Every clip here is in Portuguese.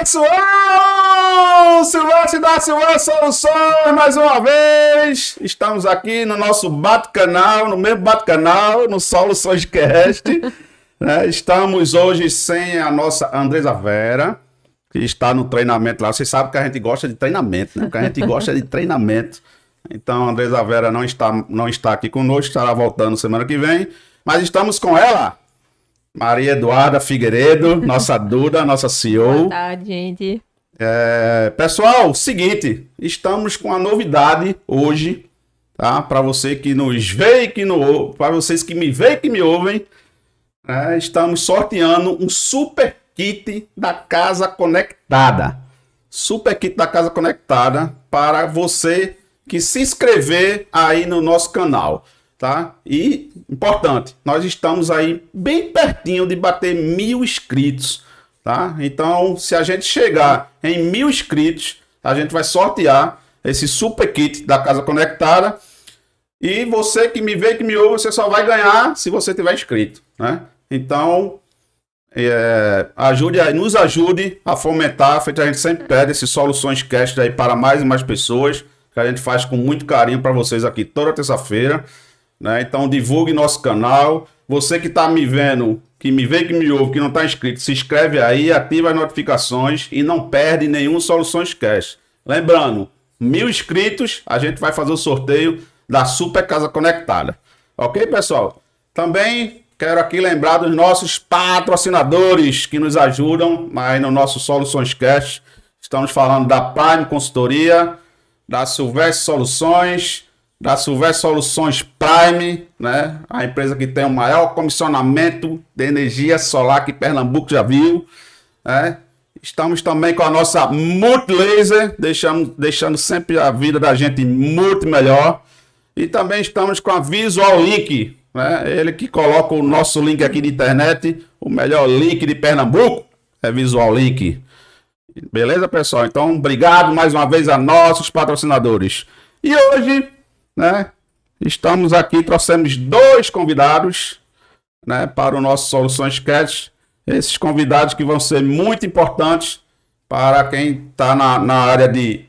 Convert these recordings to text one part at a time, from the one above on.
Pessoal! Silvestre da Silva Soluções mais uma vez. Estamos aqui no nosso bate-canal, no mesmo bate-canal, no Soluções Cast. né? Estamos hoje sem a nossa Andresa Vera, que está no treinamento lá. Vocês sabem que a gente gosta de treinamento, né? Que a gente gosta de treinamento. Então a Andresa Vera não está, não está aqui conosco, estará voltando semana que vem. Mas estamos com ela, Maria Eduarda Figueiredo, nossa Duda, nossa CEO. Boa tarde, gente. É, pessoal, seguinte, estamos com a novidade hoje, tá? Para você que nos vê e que não para vocês que me veem e que me ouvem, né? estamos sorteando um super kit da casa conectada. Super kit da casa conectada para você que se inscrever aí no nosso canal tá? E importante, nós estamos aí bem pertinho de bater mil inscritos, tá? Então, se a gente chegar em mil inscritos, a gente vai sortear esse super kit da Casa Conectada. E você que me vê, que me ouve, você só vai ganhar se você tiver inscrito, né? Então, é, ajude nos ajude a fomentar, feito a gente sempre pede esses soluções cast aí para mais e mais pessoas, que a gente faz com muito carinho para vocês aqui toda terça-feira. Né? Então divulgue nosso canal. Você que está me vendo, que me vê, que me ouve, que não está inscrito, se inscreve aí, ativa as notificações e não perde nenhum Soluções Cash. Lembrando, mil inscritos, a gente vai fazer o sorteio da Super Casa Conectada. Ok, pessoal? Também quero aqui lembrar dos nossos patrocinadores que nos ajudam aí no nosso Soluções Cash. Estamos falando da Prime Consultoria, da Silvestre Soluções, da Silvestre Soluções Prime, né? A empresa que tem o maior comissionamento de energia solar que Pernambuco já viu, né? Estamos também com a nossa Multilaser, deixando, deixando sempre a vida da gente muito melhor. E também estamos com a Visual Link, né? Ele que coloca o nosso link aqui de internet, o melhor link de Pernambuco é Visual Link. Beleza, pessoal? Então, obrigado mais uma vez a nossos patrocinadores. E hoje né? Estamos aqui, trouxemos dois convidados, né, para o nosso Soluções Cast. Esses convidados que vão ser muito importantes para quem está na, na área de.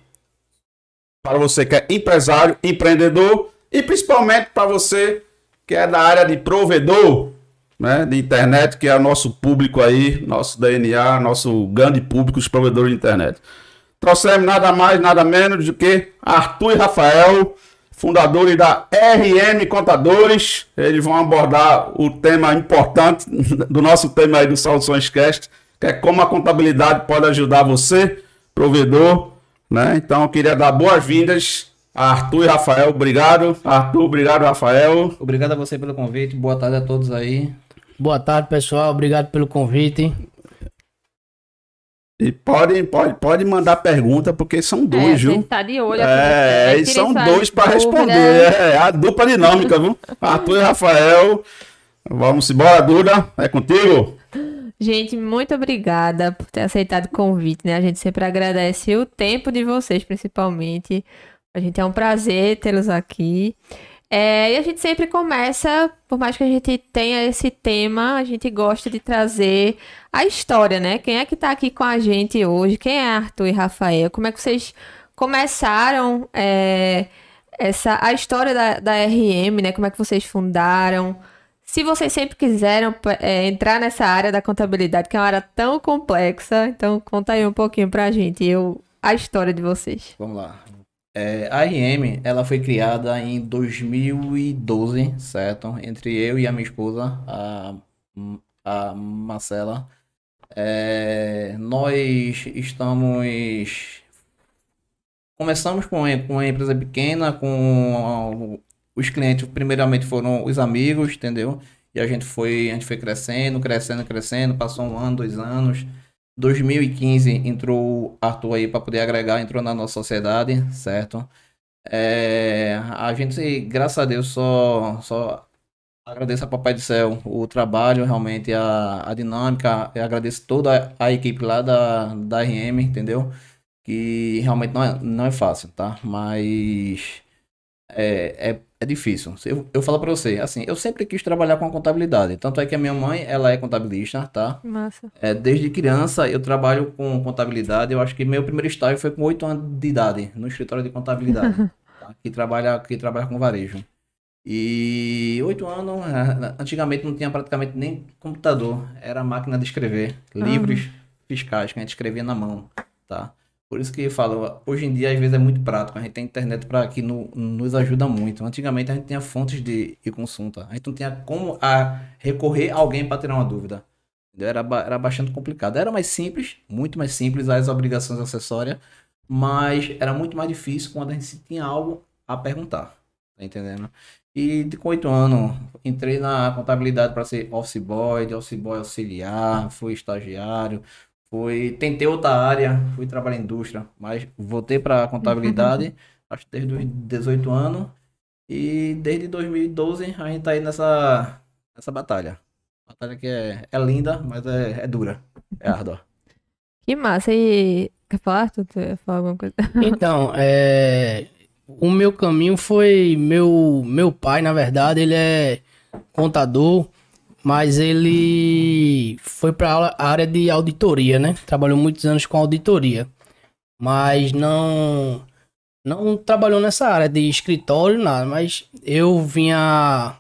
Para você que é empresário, empreendedor e principalmente para você que é da área de provedor, né, de internet, que é o nosso público aí, nosso DNA, nosso grande público, os provedores de internet. Trouxemos nada mais, nada menos do que Arthur e Rafael fundadores da RM Contadores. Eles vão abordar o tema importante do nosso tema aí do Soluções Cast, que é como a contabilidade pode ajudar você, provedor. Né? Então, eu queria dar boas-vindas a Arthur e Rafael. Obrigado, Arthur. Obrigado, Rafael. Obrigado a você pelo convite. Boa tarde a todos aí. Boa tarde, pessoal. Obrigado pelo convite. E pode, pode, pode mandar pergunta, porque são dois, é, viu? Tá de olho é, e são dois para responder. É, a dupla dinâmica, viu? Arthur e Rafael. Vamos embora, Duda. É contigo. Gente, muito obrigada por ter aceitado o convite, né? A gente sempre agradece o tempo de vocês, principalmente. A gente é um prazer tê-los aqui. É, e a gente sempre começa, por mais que a gente tenha esse tema, a gente gosta de trazer a história, né? Quem é que tá aqui com a gente hoje? Quem é Arthur e Rafael? Como é que vocês começaram é, essa, a história da, da RM, né? Como é que vocês fundaram? Se vocês sempre quiseram é, entrar nessa área da contabilidade, que é uma área tão complexa, então conta aí um pouquinho pra gente. Eu a história de vocês. Vamos lá. É, a RM, ela foi criada em 2012, certo? Entre eu e a minha esposa, a, a Marcela. É, nós estamos... Começamos com, com uma empresa pequena, com os clientes, primeiramente foram os amigos, entendeu? E a gente foi, a gente foi crescendo, crescendo, crescendo, passou um ano, dois anos. 2015 entrou Arthur aí para poder agregar, entrou na nossa sociedade, certo? É, a gente, graças a Deus, só, só agradeço a Papai do Céu o trabalho, realmente a, a dinâmica, eu agradeço toda a equipe lá da, da RM, entendeu? Que realmente não é, não é fácil, tá? Mas é, é é difícil. Eu, eu falo para você, assim, eu sempre quis trabalhar com a contabilidade. Tanto é que a minha mãe, ela é contabilista, tá? Massa. É, desde criança eu trabalho com contabilidade. Eu acho que meu primeiro estágio foi com 8 anos de idade, no escritório de contabilidade, tá? que, trabalha, que trabalha com varejo. E oito anos, é, antigamente não tinha praticamente nem computador, era máquina de escrever, livros fiscais que a gente escrevia na mão, tá? Por isso que eu falo, hoje em dia às vezes é muito prático, a gente tem internet para que no, nos ajuda muito. Antigamente a gente tinha fontes de, de consulta, a gente não tinha como a recorrer a alguém para tirar uma dúvida. Era, era bastante complicado. Era mais simples, muito mais simples as obrigações acessórias, mas era muito mais difícil quando a gente tinha algo a perguntar. Tá entendendo? E com oito anos, entrei na contabilidade para ser office boy, de office boy auxiliar, fui estagiário, Fui, tentei outra área, fui trabalhar em indústria, mas voltei para contabilidade, acho que desde os 18 anos. E desde 2012 a gente tá aí nessa, nessa batalha. Batalha que é, é linda, mas é, é dura, é árdua. Que massa. E quer falar? Tu falar alguma coisa? Então, é... o meu caminho foi meu meu pai, na verdade, ele é contador mas ele foi para a área de auditoria, né? Trabalhou muitos anos com auditoria, mas não não trabalhou nessa área de escritório nada, mas eu vinha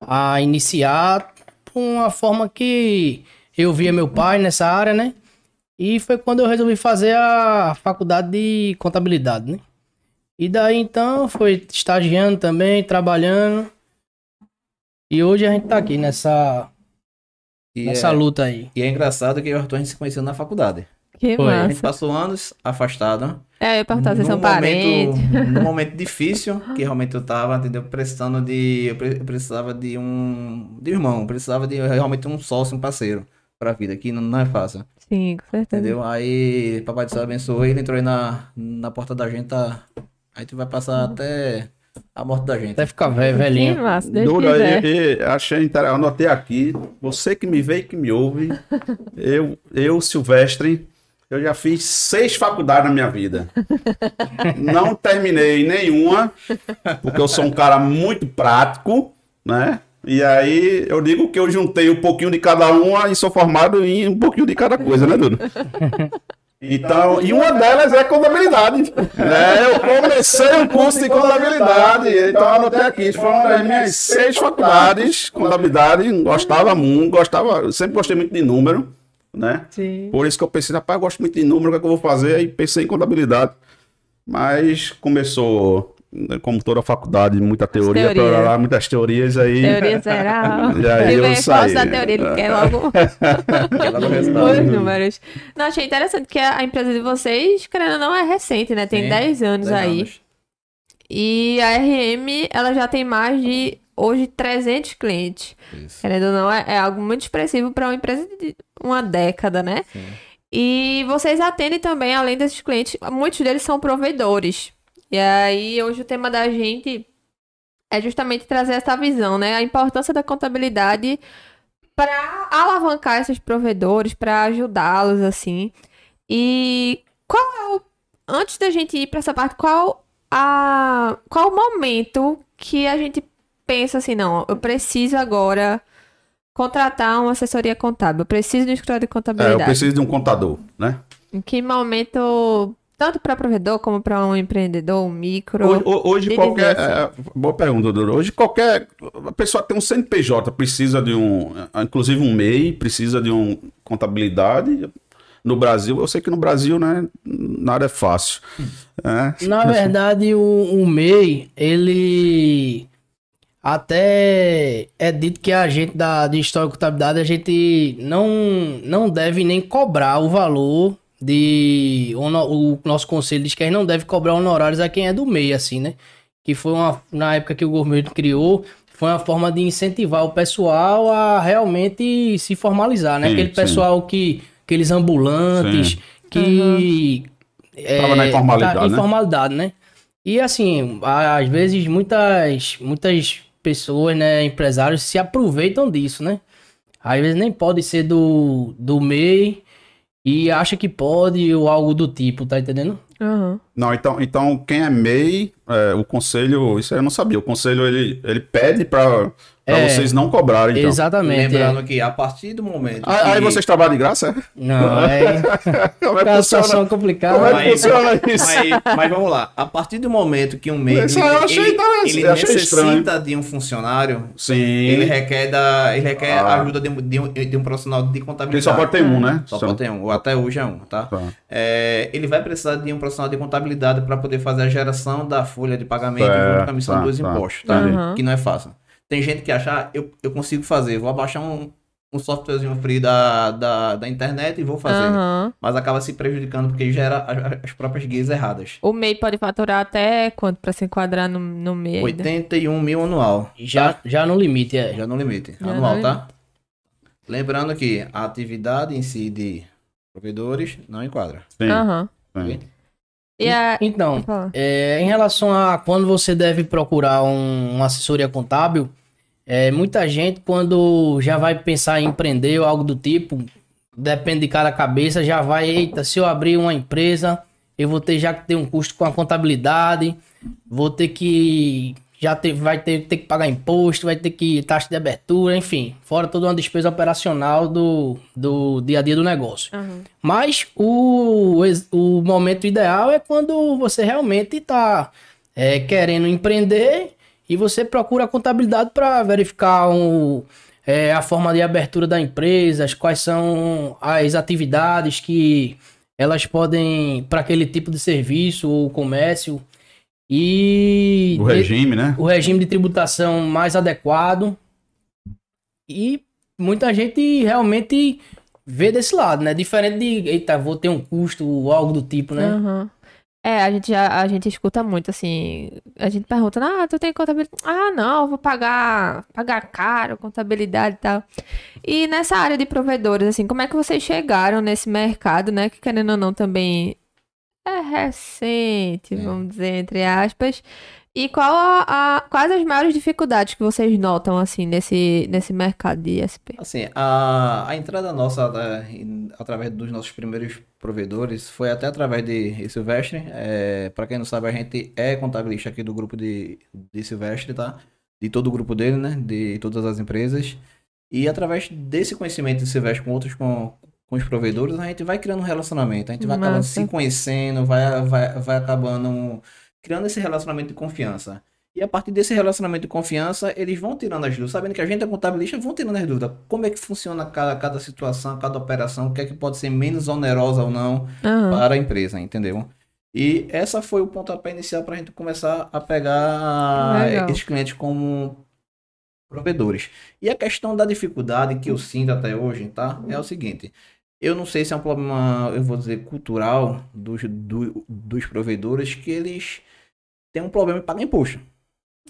a iniciar por uma forma que eu via meu pai nessa área, né? E foi quando eu resolvi fazer a faculdade de contabilidade, né? E daí então foi estagiando também, trabalhando. E hoje a gente tá aqui nessa, E nessa é, luta aí. e é engraçado que eu e o Arthur a gente se conheceu na faculdade. Que Foi, A gente massa. passou anos afastado. É, eu ia perguntar, vocês são parentes? momento, num momento difícil, que realmente eu tava, entendeu? Precisando de. Eu pre- eu precisava de um. De irmão, eu precisava de realmente um sócio, um parceiro pra vida, que não, não é fácil. Sim, com certeza. Entendeu? Aí, Papai do Céu abençoou ele, entrou aí na, na porta da gente, tá? A gente vai passar até a morte da gente. Até ficar velho, Que velhinho. massa, Deus Dura, quiser. e, e achei interessante, anotei aqui, você que me vê e que me ouve, eu, eu, Silvestre, eu já fiz seis faculdades na minha vida. Não terminei nenhuma, porque eu sou um cara muito prático, né? E aí eu digo que eu juntei um pouquinho de cada uma e sou formado em um pouquinho de cada coisa, né, Dudu? Então, e uma delas é contabilidade. Né? Eu comecei um curso de contabilidade, então anotei aqui, foram as minhas seis faculdades, contabilidade, gostava muito, gostava, eu sempre gostei muito de número, né? Sim. Por isso que eu pensei, rapaz, eu gosto muito de número, o que, é que eu vou fazer? Aí pensei em contabilidade. Mas começou, como toda faculdade, muita teoria, teorias. pra lá, muitas teorias aí. Teoria geral. E aí Ele eu vem saí. da teoria, ele quer logo do resultado. os números. Não, achei interessante que a a empresa de vocês, querendo ou não, é recente, né? Tem Sim, 10 anos 10 aí. anos. E a RM, ela já tem mais de, hoje, 300 clientes. Isso. Querendo ou não, é, é algo muito expressivo para uma empresa de uma década, né? Sim. E vocês atendem também, além desses clientes, muitos deles são provedores. E aí, hoje o tema da gente é justamente trazer essa visão, né? A importância da contabilidade para alavancar esses provedores, para ajudá-los, assim. E qual é o. Antes da gente ir para essa parte, qual a. Qual o momento que a gente pensa assim, não, eu preciso agora contratar uma assessoria contábil, eu preciso de um escritório de É, eu contabilidade. preciso de um contador, né? Em que momento, tanto para provedor como para um empreendedor, um micro. Hoje, ho- hoje qualquer. dizer é, boa pergunta. Hoje qualquer. A pessoa que tem um CNPJ precisa de um. Inclusive um MEI, precisa de um contabilidade. no Brasil. Eu sei que no Brasil, né, nada é fácil. né? Na verdade, o, o MEI, ele até é dito que a gente da de História e Contabilidade, a gente não, não deve nem cobrar o valor de... O, no- o nosso conselho diz que a gente não deve cobrar honorários a quem é do MEI, assim, né? Que foi uma... Na época que o governo criou, foi uma forma de incentivar o pessoal a realmente se formalizar, né? Sim, Aquele sim. pessoal que... Aqueles ambulantes Sim. que... é, Tava na informalidade, tá- né? informalidade, né? E assim, às vezes muitas, muitas pessoas, né, empresários se aproveitam disso, né? Às vezes nem pode ser do, do MEI e acha que pode ou algo do tipo, tá entendendo? Aham. Não, então, então quem é MEI, é, o conselho, isso aí eu não sabia. O conselho ele, ele pede para É. vocês não cobrarem. Então. Exatamente. Lembrando é. que a partir do momento. Aí, aí que- vocês trabalham de graça? é? Não, é Como é que uma situação complicada. Como é que Mas- funciona isso? Mas, mas vamos lá. A partir do momento que um MEI Isso aí eu achei ele, interessante, ele eu achei necessita estranho. de um funcionário, Sim. ele requer, da, ele requer Ah. a ajuda de, um- de um, de um profissional de Ele contabilidade. só pode ter um, né? Só pode ter um, ou até hoje é um, tá? Tá. É, ele vai precisar de um profissional de contabilidade para poder fazer a geração da folha de pagamento Certo, junto com a emissão tá, dos tá. impostos, tá? Aham. Que não é fácil. Tem gente que acha, ah, eu, eu consigo fazer, vou abaixar um, um softwarezinho free da, da, da internet e vou fazer. Aham. Mas acaba se prejudicando porque gera as, as próprias guias erradas. O MEI pode faturar até quanto pra se enquadrar no, no MEI? ainda? 81 mil anual. Já, já no limite, é. Já no limite. Já anual, no tá? Lembrando que a atividade em si de provedores não enquadra. Sim. Aham. sim. A... Então. É, em relação a quando você deve procurar um, uma assessoria contábil, é, muita gente, quando já vai pensar em empreender ou algo do tipo, depende de cada cabeça, já vai, eita, se eu abrir uma empresa, eu vou ter já que ter um custo com a contabilidade, vou ter que. Já ter, vai ter, ter que pagar imposto, vai ter que taxa de abertura, enfim, fora toda uma despesa operacional do, do dia a dia do negócio. Aham. Mas o, o momento ideal é quando você realmente está querendo empreender e você procura a contabilidade para verificar o- é, a forma de abertura da empresa, quais são as atividades que elas podem para aquele tipo de serviço ou comércio e O regime, né? o regime de tributação mais adequado. E muita gente realmente vê desse lado, né? Diferente de, eita, vou ter um custo ou algo do tipo, né? Aham. É, a gente, já, a gente escuta muito, assim, a gente pergunta, ah, tu tem contabilidade? Ah, não, eu vou pagar, pagar caro, contabilidade e tal. E nessa área de provedores, assim, como é que vocês chegaram nesse mercado, né, que querendo ou não também é recente, É. vamos dizer, entre aspas, e qual a, a- quais as maiores dificuldades que vocês notam, assim, nesse, nesse mercado de ISP? Assim, a, a entrada nossa em- através dos nossos primeiros provedores foi até através de Silvestre. É, para quem não sabe, a gente é contabilista aqui do grupo de, de Silvestre, tá? De todo o grupo dele, né? De todas as empresas. E através desse conhecimento de Silvestre com outros com, com os provedores, a gente vai criando um relacionamento. A gente vai acabando se conhecendo, vai, vai, vai acabando criando esse relacionamento de confiança. E a partir desse relacionamento de confiança, eles vão tirando as dúvidas. Sabendo que a gente é contabilista, vão tirando as dúvidas. Como é que funciona cada, cada situação, cada operação, o que é que pode ser menos onerosa ou não Aham. para a empresa, entendeu? E essa foi o pontapé inicial para a gente começar a pegar Legal. esses clientes como provedores. E a questão da dificuldade que eu sinto até hoje, tá? É o seguinte. Eu não sei se é um problema, eu vou dizer, cultural dos, do- dos provedores, que eles têm um problema em pagar imposto.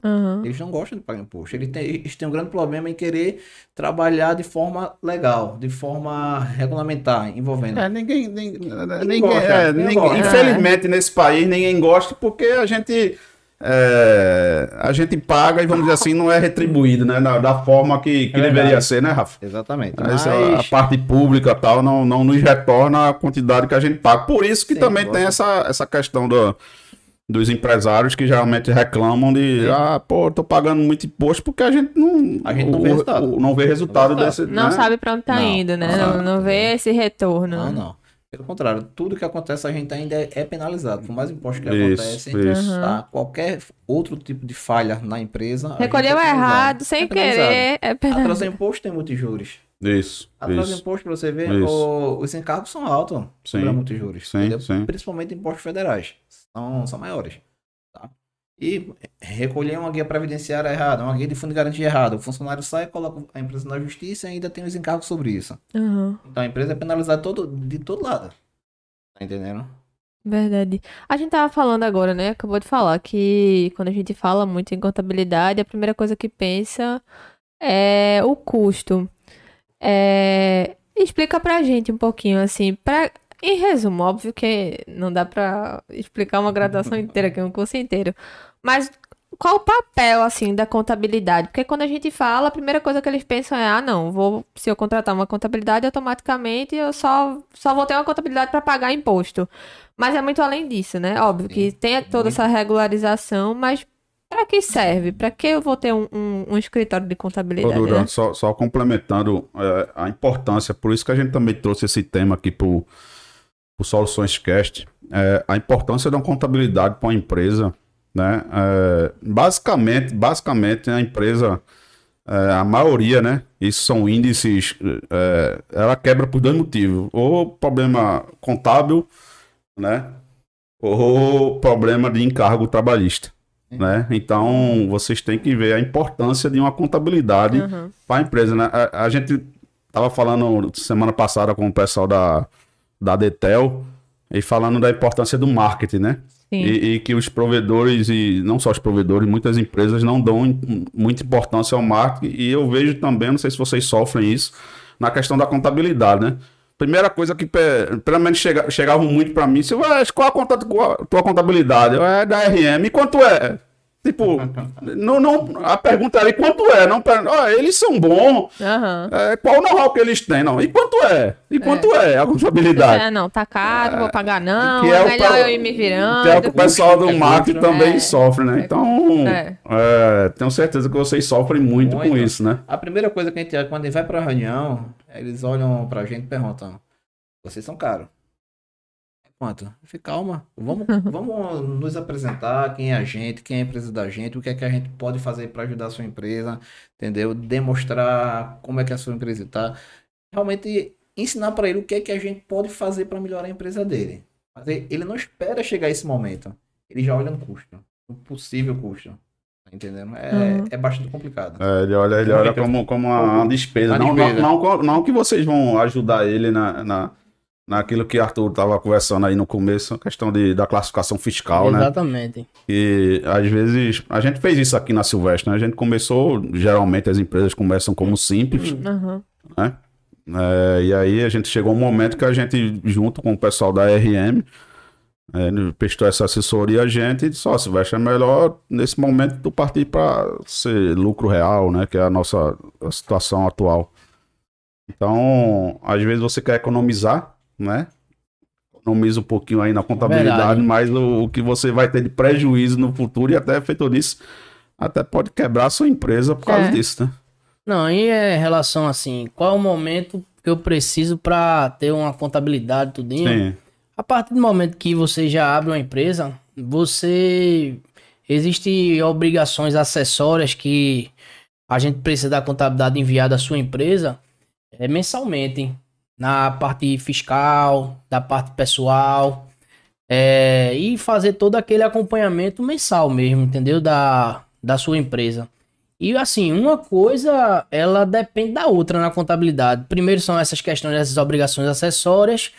Aham. Eles não gostam de pagar imposto. Eles têm, eles têm um grande problema em querer trabalhar de forma legal, de forma regulamentar, envolvendo. É, ninguém, ninguém, Ninguém ninguém- gosta, é, ninguém ninguém- gosta. infelizmente nesse país ninguém gosta porque a gente é, a gente paga e vamos dizer assim não é retribuído, né, da, da forma que, que É deveria ser, né, Rafa? Exatamente. Mas Mas, a, a parte pública tal não, não nos retorna a quantidade que a gente paga. Por isso que Sim, também tem essa, essa questão do, dos empresários que geralmente reclamam de Sim. ah, pô, tô pagando muito imposto porque a gente não, A gente não o- vê resultado. o- não vê resultado Não desse. Não né? sabe pra onde tá Não, indo, né? não Não, não vê esse retorno. não, não. Pelo contrário, tudo que acontece a gente ainda é, é penalizado. Por mais imposto que Isso, acontece, isso. Tá? qualquer outro tipo de falha na empresa. Recolheu é errado, sem É querer. É penalizado. Atrasar imposto tem muitos juros. Isso, Atrás do isso. imposto, pra você ver, o- os encargos são altos Sim, sobre a multijuros. sim, sim. Principalmente impostos federais. São, são maiores. E recolher uma guia previdenciária errada, uma guia de fundo de garantia errada. O funcionário sai, coloca a empresa na justiça e ainda tem os encargos sobre isso. Aham. Então a empresa é penalizada todo, de todo lado. Tá entendendo? Verdade. A gente tava falando agora, né? Acabou de falar que quando a gente fala muito em contabilidade, a primeira coisa que pensa é o custo. É... Explica pra gente um pouquinho, assim, pra... em resumo, óbvio que não dá pra explicar uma graduação inteira aqui, um curso inteiro. Mas qual o papel, assim, da contabilidade? Porque quando a gente fala, a primeira coisa que eles pensam é, ah, não, vou, se eu contratar uma contabilidade, automaticamente eu só, só vou ter uma contabilidade para pagar imposto. Mas é muito além disso, né? Óbvio que Sim, tem toda essa regularização, mas para que serve? Para que eu vou ter um, um, um escritório de Ô, contabilidade, Duran, né? só, só complementando é, a importância, por isso que a gente também trouxe esse tema aqui para o Soluções Cast, é, a importância da contabilidade para uma empresa, né? É, basicamente, basicamente a empresa, é, a maioria, né? Isso são índices, é, ela quebra por dois motivos, ou problema contábil, né? Ou problema de encargo trabalhista. Né? Então, vocês têm que ver a importância de uma contabilidade Aham. para a empresa, né? A, a gente tava falando semana passada com o pessoal da, da Detel e falando da importância do marketing, né? Sim. E, e que os provedores, e não só os provedores, muitas empresas não dão muita importância ao marketing. E eu vejo também, não sei se vocês sofrem isso, na questão da contabilidade, né? Primeira coisa que, pe- pelo menos, chega, chegavam muito para mim, se "Ué, qual a conta, qual a tua contabilidade? Eu, É da RM. E quanto é? Tipo, não, não, a pergunta era, e quanto é? Não, ó, eles são bons, Aham. é, qual o know-how que eles têm? Não, e quanto é? E quanto é, a contabilidade? É, não, tá caro, vou pagar não, que é, é o melhor pro- eu ir me virando. Que é o que o pessoal do É marketing custo, também é. sofre, né? Então, É. é, tenho certeza que vocês sofrem muito, com Muito. isso, né? A primeira coisa que a gente, quando a gente vai pra reunião, eles olham pra gente e perguntam: vocês são caros? Quanto? Eu falei, calma, vamos, vamos nos apresentar quem é a gente, quem é a empresa da gente, o que é que a gente pode fazer para ajudar a sua empresa, entendeu? Demonstrar como é que a sua empresa está. Realmente ensinar para ele o que é que a gente pode fazer para melhorar a empresa dele. Mas ele não espera chegar esse momento. Ele já olha no custo, no possível custo. Tá entendendo? É, Uhum. é bastante complicado. É, ele olha, ele olha como, como uma, uma despesa. Uma Não, despesa. Não, não, não que vocês vão ajudar ele na, na, naquilo que Arthur estava conversando aí no começo, a questão de, da classificação fiscal, né? Exatamente. E às vezes a gente fez isso aqui na Silvestre, né? A gente começou, geralmente as empresas começam como simples, Aham. né? É, e aí a gente chegou um momento que a gente, junto com o pessoal da RM, é, prestou essa assessoria a gente e disse, ó, Silvestre, é melhor nesse momento tu partir para ser lucro real, né? Que é a nossa a situação atual. Então, às vezes você quer economizar, né? Economiza um pouquinho aí na contabilidade, Verdade. mas o, o que você vai ter de prejuízo no futuro e até feito disso, até pode quebrar a sua empresa por causa É. disso, né? Não, e é relação assim, qual é o momento que eu preciso para ter uma contabilidade tudinho? Sim. A partir do momento que você já abre uma empresa, você existe obrigações acessórias que a gente precisa da contabilidade enviada à sua empresa é, mensalmente na parte fiscal, da parte pessoal é, e fazer todo aquele acompanhamento mensal mesmo, entendeu? Da, da sua empresa. E assim, uma coisa, ela depende da outra na contabilidade. Primeiro são essas questões dessas obrigações acessórias.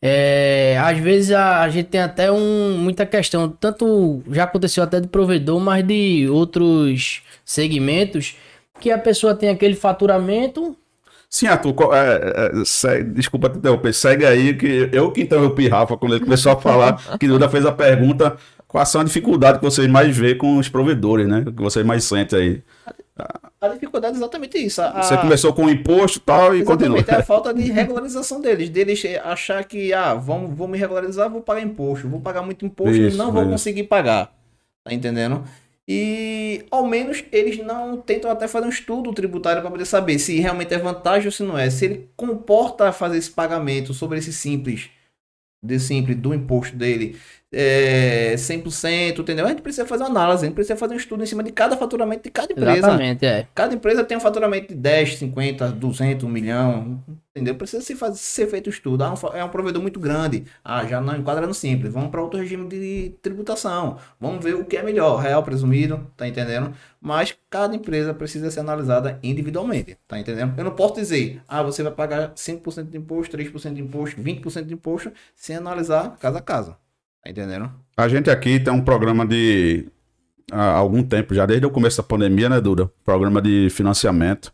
É, às vezes a, a gente tem até um, muita questão, tanto já aconteceu até de provedor, mas de outros segmentos, que a pessoa tem aquele faturamento. Sim, Arthur, qual- é, é, segue- desculpa te interromper, segue aí, que eu que interrompi Rafa quando ele começou a falar, que Duda fez a pergunta, quais são a dificuldade que vocês mais vê com os provedores, né? Que vocês mais sentem aí. A dificuldade é exatamente isso. A, Você começou com o imposto e tal e continua. É a falta de regularização deles. Deles achar que, ah, vamos, vou me regularizar, vou pagar imposto. Vou pagar muito imposto e Isso, não vou isso. conseguir pagar. Tá entendendo? E ao menos eles não tentam até fazer um estudo tributário para poder saber se realmente é vantagem ou se não é. Se ele comporta fazer esse pagamento sobre esse simples, de simples, do imposto dele, é, 100%, entendeu? A gente precisa fazer uma análise, a gente precisa fazer um estudo em cima de cada faturamento de cada empresa. Exatamente, é. Cada empresa tem um faturamento de 10, 50, 200, 1 milhão, entendeu? Precisa se fazer, ser feito estudo. Ah, é um provedor muito grande. Ah, já não enquadra no simples. Vamos para outro regime de tributação. Vamos ver o que é melhor, real presumido, tá entendendo? Mas cada empresa precisa ser analisada individualmente, tá entendendo? Eu não posso dizer, ah, você vai pagar 5% de imposto, 3% de imposto, 20% de imposto, sem analisar casa a casa. Tá entendendo? A gente aqui tem um programa de há algum tempo, já desde o começo da pandemia, né, Duda? Programa de financiamento,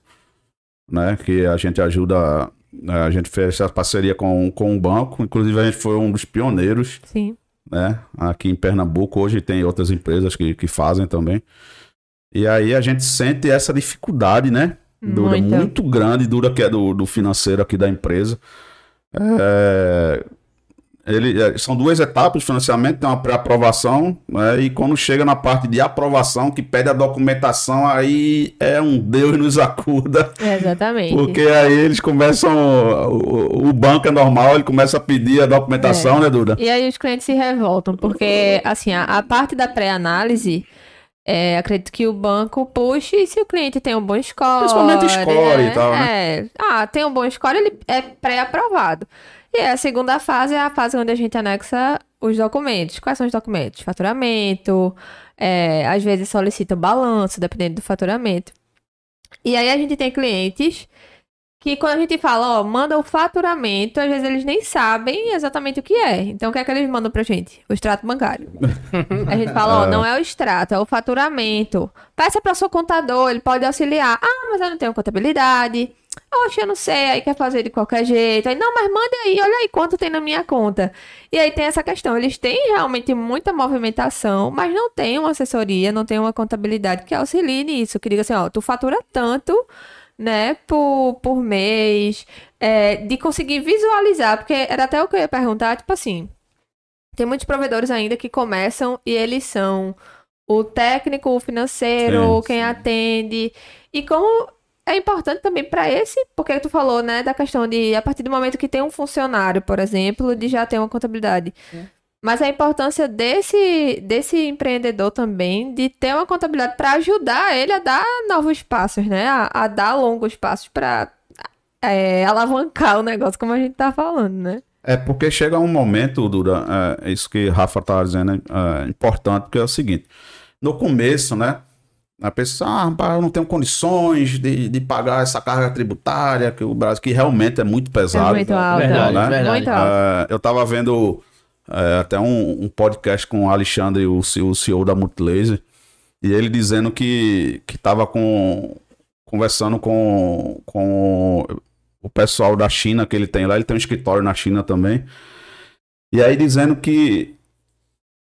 né? Que a gente ajuda, né, a gente fez essa parceria com, com o banco, inclusive a gente foi um dos pioneiros, Sim. né? Aqui em Pernambuco, hoje tem outras empresas que, que fazem também. E aí a gente sente essa dificuldade, né? Duda, Muita. muito grande, Duda, que é do, do financeiro aqui da empresa. É, ele, é, são duas etapas de financiamento, tem uma pré-aprovação, né, e quando chega na parte de aprovação, que pede a documentação, aí é um Deus nos acuda, É, exatamente. porque aí eles começam, o, o banco é normal, ele começa a pedir a documentação, né, Duda? E aí os clientes se revoltam, porque, assim, a, a parte da pré-análise, é, acredito que o banco puxe se o cliente tem um bom score. Principalmente score e né? tal, É. Ah, tem um bom score, ele é pré-aprovado. E a segunda fase é a fase onde a gente anexa os documentos. Quais são os documentos? Faturamento, é, às vezes solicita o balanço, dependendo do faturamento. E aí a gente tem clientes que quando a gente fala, ó, manda o faturamento, às vezes eles nem sabem exatamente o que é. Então o que é que eles mandam pra gente? O extrato bancário. a gente fala, ó, não é o extrato, é o faturamento. Peça para seu contador, ele pode auxiliar. Ah, mas eu não tenho contabilidade. Oxe, eu não sei, aí quer fazer de qualquer jeito. Aí, não, mas manda aí, olha aí quanto tem na minha conta. E aí tem essa questão, eles têm realmente muita movimentação, mas não tem uma assessoria, não tem uma contabilidade que auxilie nisso, que diga assim, ó, tu fatura tanto, né, por, por mês, é, de conseguir visualizar, porque era até o que eu ia perguntar, tipo assim, tem muitos provedores ainda que começam e eles são o técnico, o financeiro, Sim, quem atende, e como é importante também para esse, porque tu falou, né, da questão de a partir do momento que tem um funcionário, por exemplo, de já ter uma contabilidade. Mas a importância desse, desse empreendedor também de ter uma contabilidade para ajudar ele a dar novos passos, né? A, a dar longos passos para alavancar o negócio, como a gente tá falando, né? É porque chega um momento, Dura, é, isso que Rafa tá dizendo é, é importante, porque é o seguinte, no começo, né, a pessoa, ah, rapaz, eu não tenho condições de, de pagar essa carga tributária, que o Brasil, que realmente é muito É pesado. muito alto. Verdade, né? verdade. Muito alto. É, eu tava vendo é, até um, um podcast com o Alexandre, o, o CEO da Multilaser, e ele dizendo que, que tava com, conversando com, com o pessoal da China que ele tem lá, ele tem um escritório na China também, e aí dizendo que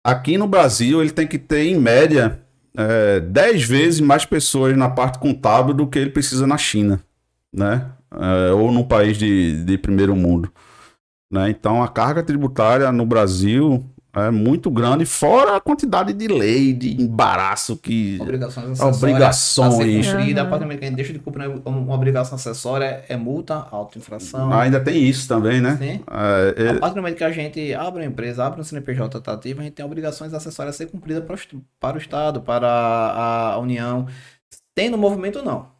aqui no Brasil ele tem que ter, em média, é, 10 vezes mais pessoas na parte contábil do que ele precisa na China, né? É, ou num país de, de primeiro mundo. Né? Então a carga tributária no Brasil é muito grande, fora a quantidade de lei, de embaraço que. Obrigações acessórias. Obrigações. A ser cumprida. A Aham. partir do momento que a gente deixa de cumprir uma obrigação acessória, é multa, auto-infração. Ainda tem isso também, né? Sim. É, A é, partir do momento que a gente abre uma empresa, abre um CNPJ tratativo, a gente tem obrigações acessórias a ser cumpridas para para o Estado, para a, a União, tendo movimento ou não.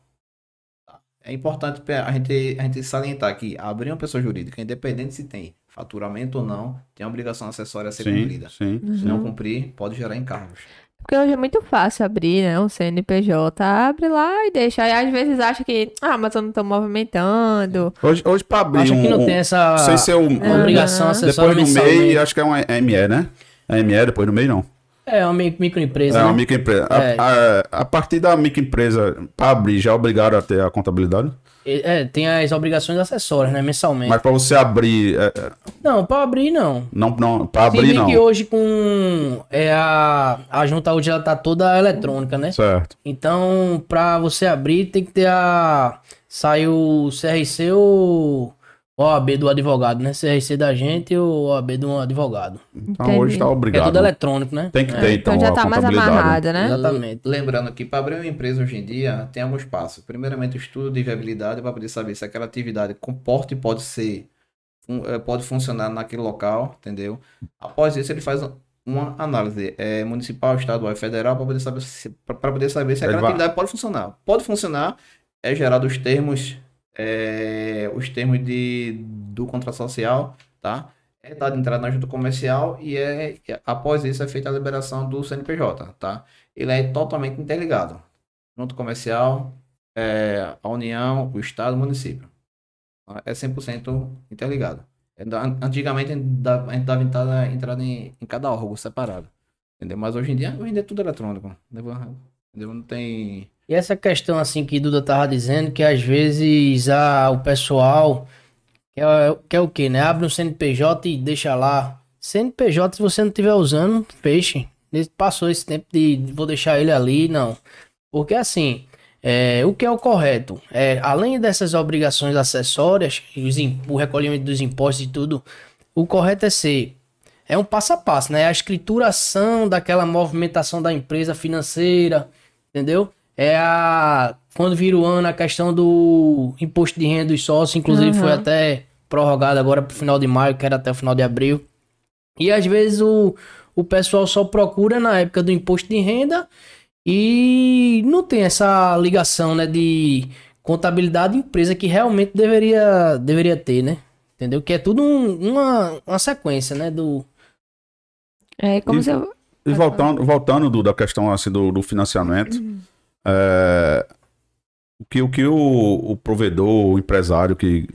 Tá? É importante a gente, a gente salientar que abrir uma pessoa jurídica, independente se tem faturamento ou não, tem uma obrigação acessória a ser sim, cumprida. sim. Se não cumprir, pode gerar encargos. Porque hoje é muito fácil abrir, né? Um CNPJ. Abre lá e deixa. Aí às vezes acha que, ah, mas eu não tô movimentando. Hoje, hoje para abrir Acho um. que não um- tem essa sei se é. Aham. obrigação acessória Depois do mensalmente. MEI, acho que é uma ME, né? É ME, depois do MEI não. É uma mi- microempresa, É né? uma microempresa. A- É. A, a partir da microempresa, para abrir, já é obrigado a ter a contabilidade? É, tem as obrigações acessórias, né? Mensalmente. Mas para você abrir, é, é, Não, pra abrir não. não, não, para abrir não. que hoje com é, a, a junta hoje ela tá toda eletrônica, né? Certo. Então, pra você abrir, tem que ter a. Saiu o CRC ou OAB do advogado, né? CRC da gente e o OAB do advogado. Então Entendi. hoje está É obrigado. tudo eletrônico, né? Tem que É. ter, então, Então já a tá mais contabilidade. amarrado, né? Exatamente. Lembrando que para abrir uma empresa hoje em dia tem alguns passos. Primeiramente, o estudo de viabilidade para poder saber se aquela atividade comporta e pode ser eh, pode funcionar naquele local, entendeu? Após isso, ele faz um- uma análise é, municipal, estadual e federal para poder saber se, para poder saber se aquela vai- atividade pode funcionar. Pode funcionar, é gerado os termos, é, os termos de, do contrato social, tá? É dado entrada na junta comercial e é após isso é feita a liberação do CNPJ, tá? Ele é totalmente interligado. Junta comercial, é, a União, o Estado, o município. Tá? É 100% interligado. É Antigamente a gente dava entrada, entrada em, em cada órgão separado. Entendeu? Mas hoje em dia, hoje em dia é tudo eletrônico. Entendeu? Não tem. E essa questão assim que Duda tava dizendo, que às vezes ah, o pessoal quer, quer o quê, né? Abre um CNPJ e deixa lá. CNPJ, se você não estiver usando, feche. Passou esse tempo de vou deixar ele ali, não. Porque assim, é, o que é o correto? É, além dessas obrigações acessórias, os o recolhimento dos impostos e tudo, o correto é ser é um passo a passo, né? A escrituração daquela movimentação da empresa financeira, entendeu? É a. Quando vira o ano, a questão do imposto de renda dos sócios, inclusive foi Uhum. até prorrogado agora pro final de maio, que era até o final de abril. E às vezes o, o pessoal só procura na época do imposto de renda e não tem essa ligação, né, de contabilidade e empresa que realmente deveria, deveria ter, né? Entendeu? Que é tudo um- uma, uma sequência, né, do... É como E- se eu. E voltando, voltando do, da questão assim, do, do financiamento, é, o que, o, que o, o provedor, o empresário, que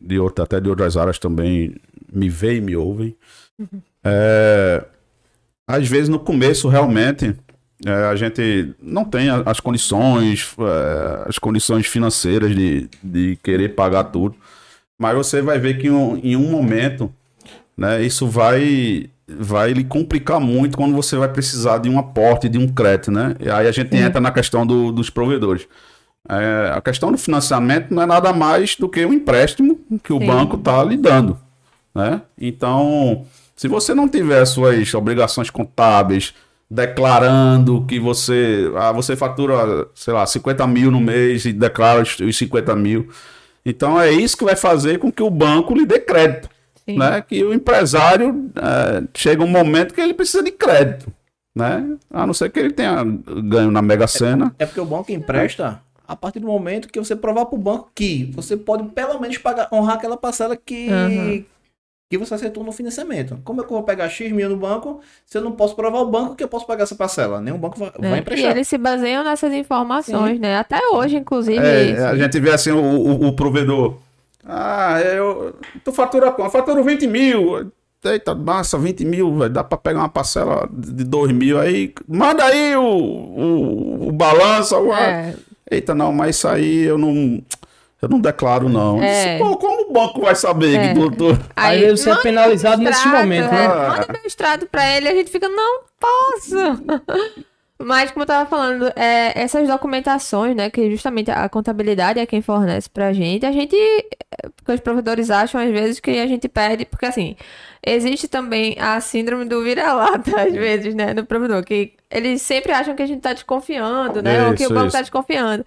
de outra, até de outras áreas também me vê e me ouvem, é, às vezes no começo realmente é, a gente não tem as condições, é, as condições financeiras de, de querer pagar tudo, mas você vai ver que em um, em um momento né, isso vai vai lhe complicar muito quando você vai precisar de um aporte, de um crédito, né? E aí a gente entra na questão do- dos provedores. É, a questão do financiamento não é nada mais do que um empréstimo que o Sim. banco está lhe dando, né? Então, se você não tiver suas obrigações contábeis declarando que você, ah, você fatura, sei lá, 50 mil no mês e declara os os 50 mil, então é isso que vai fazer com que o banco lhe dê crédito Sim. né? Que o empresário eh, chega um momento que ele precisa de crédito, né? A não ser que ele tenha ganho na Mega Sena. É porque o banco empresta a partir do momento que você provar para o banco que você pode pelo menos pagar, honrar aquela parcela que, Uhum. que você acertou no financiamento. Como é que eu vou pegar X mil no banco se eu não posso provar ao banco que eu posso pagar essa parcela? Nenhum banco vai, vai né? E emprestar. eles se baseiam nessas informações, né? Até hoje, inclusive. É, isso. a gente vê assim o, o- o provedor. Ah, eu. Tu fatura quanto? Faturo 20 mil. Eita, massa, 20 mil, velho. Dá pra pegar uma parcela de 2 mil aí. Manda aí o, o, o balanço. o- É, Eita, não, mas isso aí eu não. Eu não declaro, não. É. Pô, como o banco vai saber É. que tu, tu- Aí você é penalizado nesse momento, é, né? Manda meu extrato pra ele, a gente fica, não posso. Mas, como eu tava falando, é, essas documentações, né, que justamente a contabilidade é quem fornece pra gente, a gente, é, porque os provedores acham às vezes que a gente perde, porque assim, existe também a síndrome do vira-lata, às vezes, né, no provedor, que eles sempre acham que a gente tá desconfiando, né, ou que o Isso, banco isso. tá desconfiando.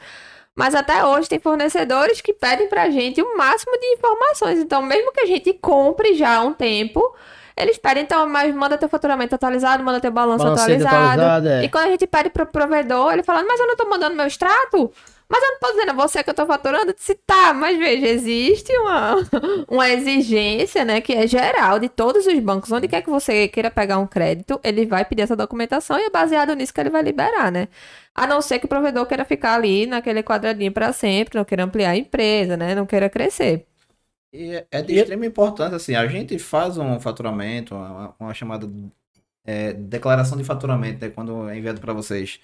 Mas até hoje tem fornecedores que pedem pra gente o máximo de informações. Então, mesmo que a gente compre já há um tempo, eles pedem, então, mas manda teu faturamento atualizado, manda teu balanço atualizado. atualizado, é. E quando a gente pede pro provedor, ele fala, mas eu não tô mandando meu extrato? Mas eu não tô dizendo a você que eu tô faturando? Eu disse, tá, mas veja, existe uma, uma exigência, né, que é geral de todos os bancos. Onde quer que você queira pegar um crédito, ele vai pedir essa documentação e é baseado nisso que ele vai liberar, né? A não ser que o provedor queira ficar ali naquele quadradinho para sempre, não queira ampliar a empresa, né? Não queira crescer. E é- é de extrema importância, assim, a gente faz um faturamento, uma, uma chamada é, declaração de faturamento, né, quando é enviado para vocês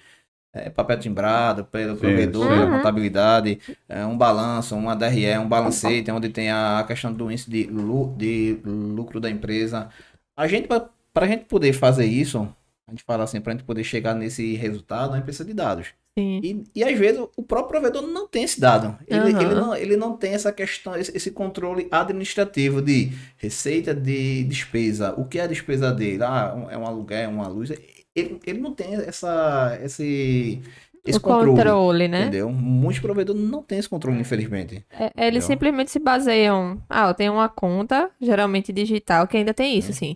é, papel timbrado pelo provedor, pela Uhum. contabilidade, é, um balanço, uma DRE, um balancete, onde tem a questão do índice de, lu- de lucro da empresa. A gente, para a gente poder fazer isso, a gente fala assim, para a gente poder chegar nesse resultado, a gente precisa de dados. Sim. E, e às vezes o próprio provedor não tem esse dado. Ele, Aham. ele, não, ele não tem essa questão, esse, esse controle administrativo de receita de despesa. O que é a despesa dele? Ah, é um aluguel, é uma luz. Ele, ele não tem essa, esse, esse o controle. controle, né? Entendeu? Muitos provedores não têm esse controle, infelizmente. É, eles Entendeu? simplesmente se baseiam. Ah, eu tenho uma conta, geralmente digital, que ainda tem isso, assim.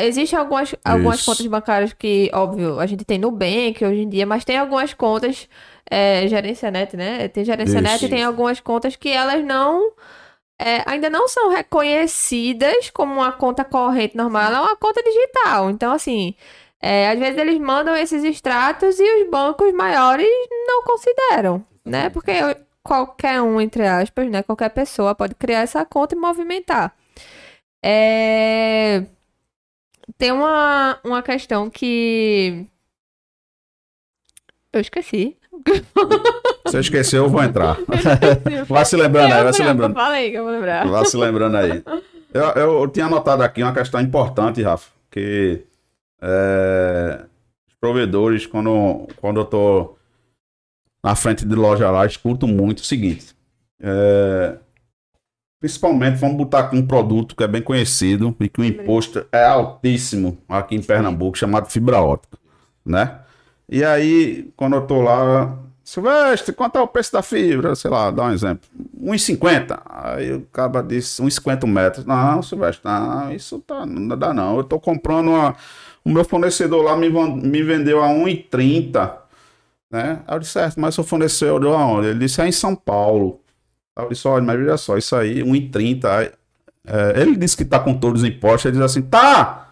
Existem algumas, algumas Isso. contas bancárias que, óbvio, a gente tem Nubank hoje em dia, mas tem algumas contas, é, gerência net, né? Tem gerência Isso. net e tem algumas contas que elas não. é, ainda não são reconhecidas como uma conta corrente normal, ela é uma conta digital. Então, assim, é, às vezes eles mandam esses extratos e os bancos maiores não consideram, né? Porque qualquer um, entre aspas, né? Qualquer pessoa pode criar essa conta e movimentar. É... Tem uma, uma questão que. Eu esqueci. Se eu esqueceu, eu vou entrar. Vai se lembrando aí, vai se lembrando. Fala aí que eu vou lembrar. Vai se lembrando aí. Eu, eu, eu tinha anotado aqui uma questão importante, Rafa, que é, os provedores, quando, quando eu tô na frente de loja lá, escuto muito o seguinte. é, principalmente, vamos botar aqui um produto que é bem conhecido e que o imposto é altíssimo aqui em Pernambuco, chamado fibra ótica, né? E aí, quando eu tô lá, Silvestre, quanto é o preço da fibra? Sei lá, dá um exemplo. 1,50. Aí o cara disse 1,50 metros. Não, Silvestre, não, isso tá, não dá não. Eu tô comprando uma. O meu fornecedor lá me, me vendeu a 1,30. Né? Aí eu disse, certo, mas seu fornecedor deu aonde? Ele disse, é em São Paulo. Eu disse, olha, mas veja só, isso aí, 1,30. Aí, é, ele disse que tá com todos os impostos. Ele diz assim, tá!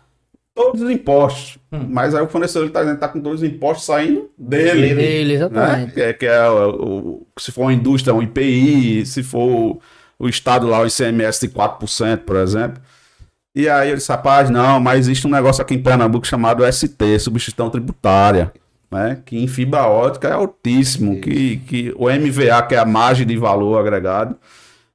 Todos os impostos. Hum. Mas aí o fornecedor ele tá dizendo que com todos os impostos saindo dele Ele, né? exatamente. Que, é- que é o, o- se for uma indústria, um IPI, se for o Estado lá, o ICMS de 4%, por exemplo. E aí ele disse, rapaz, não, mas existe um negócio aqui em Pernambuco chamado ST, substituição tributária, né? Que em fibra ótica é altíssimo, que, que o MVA, que é a margem de valor agregado,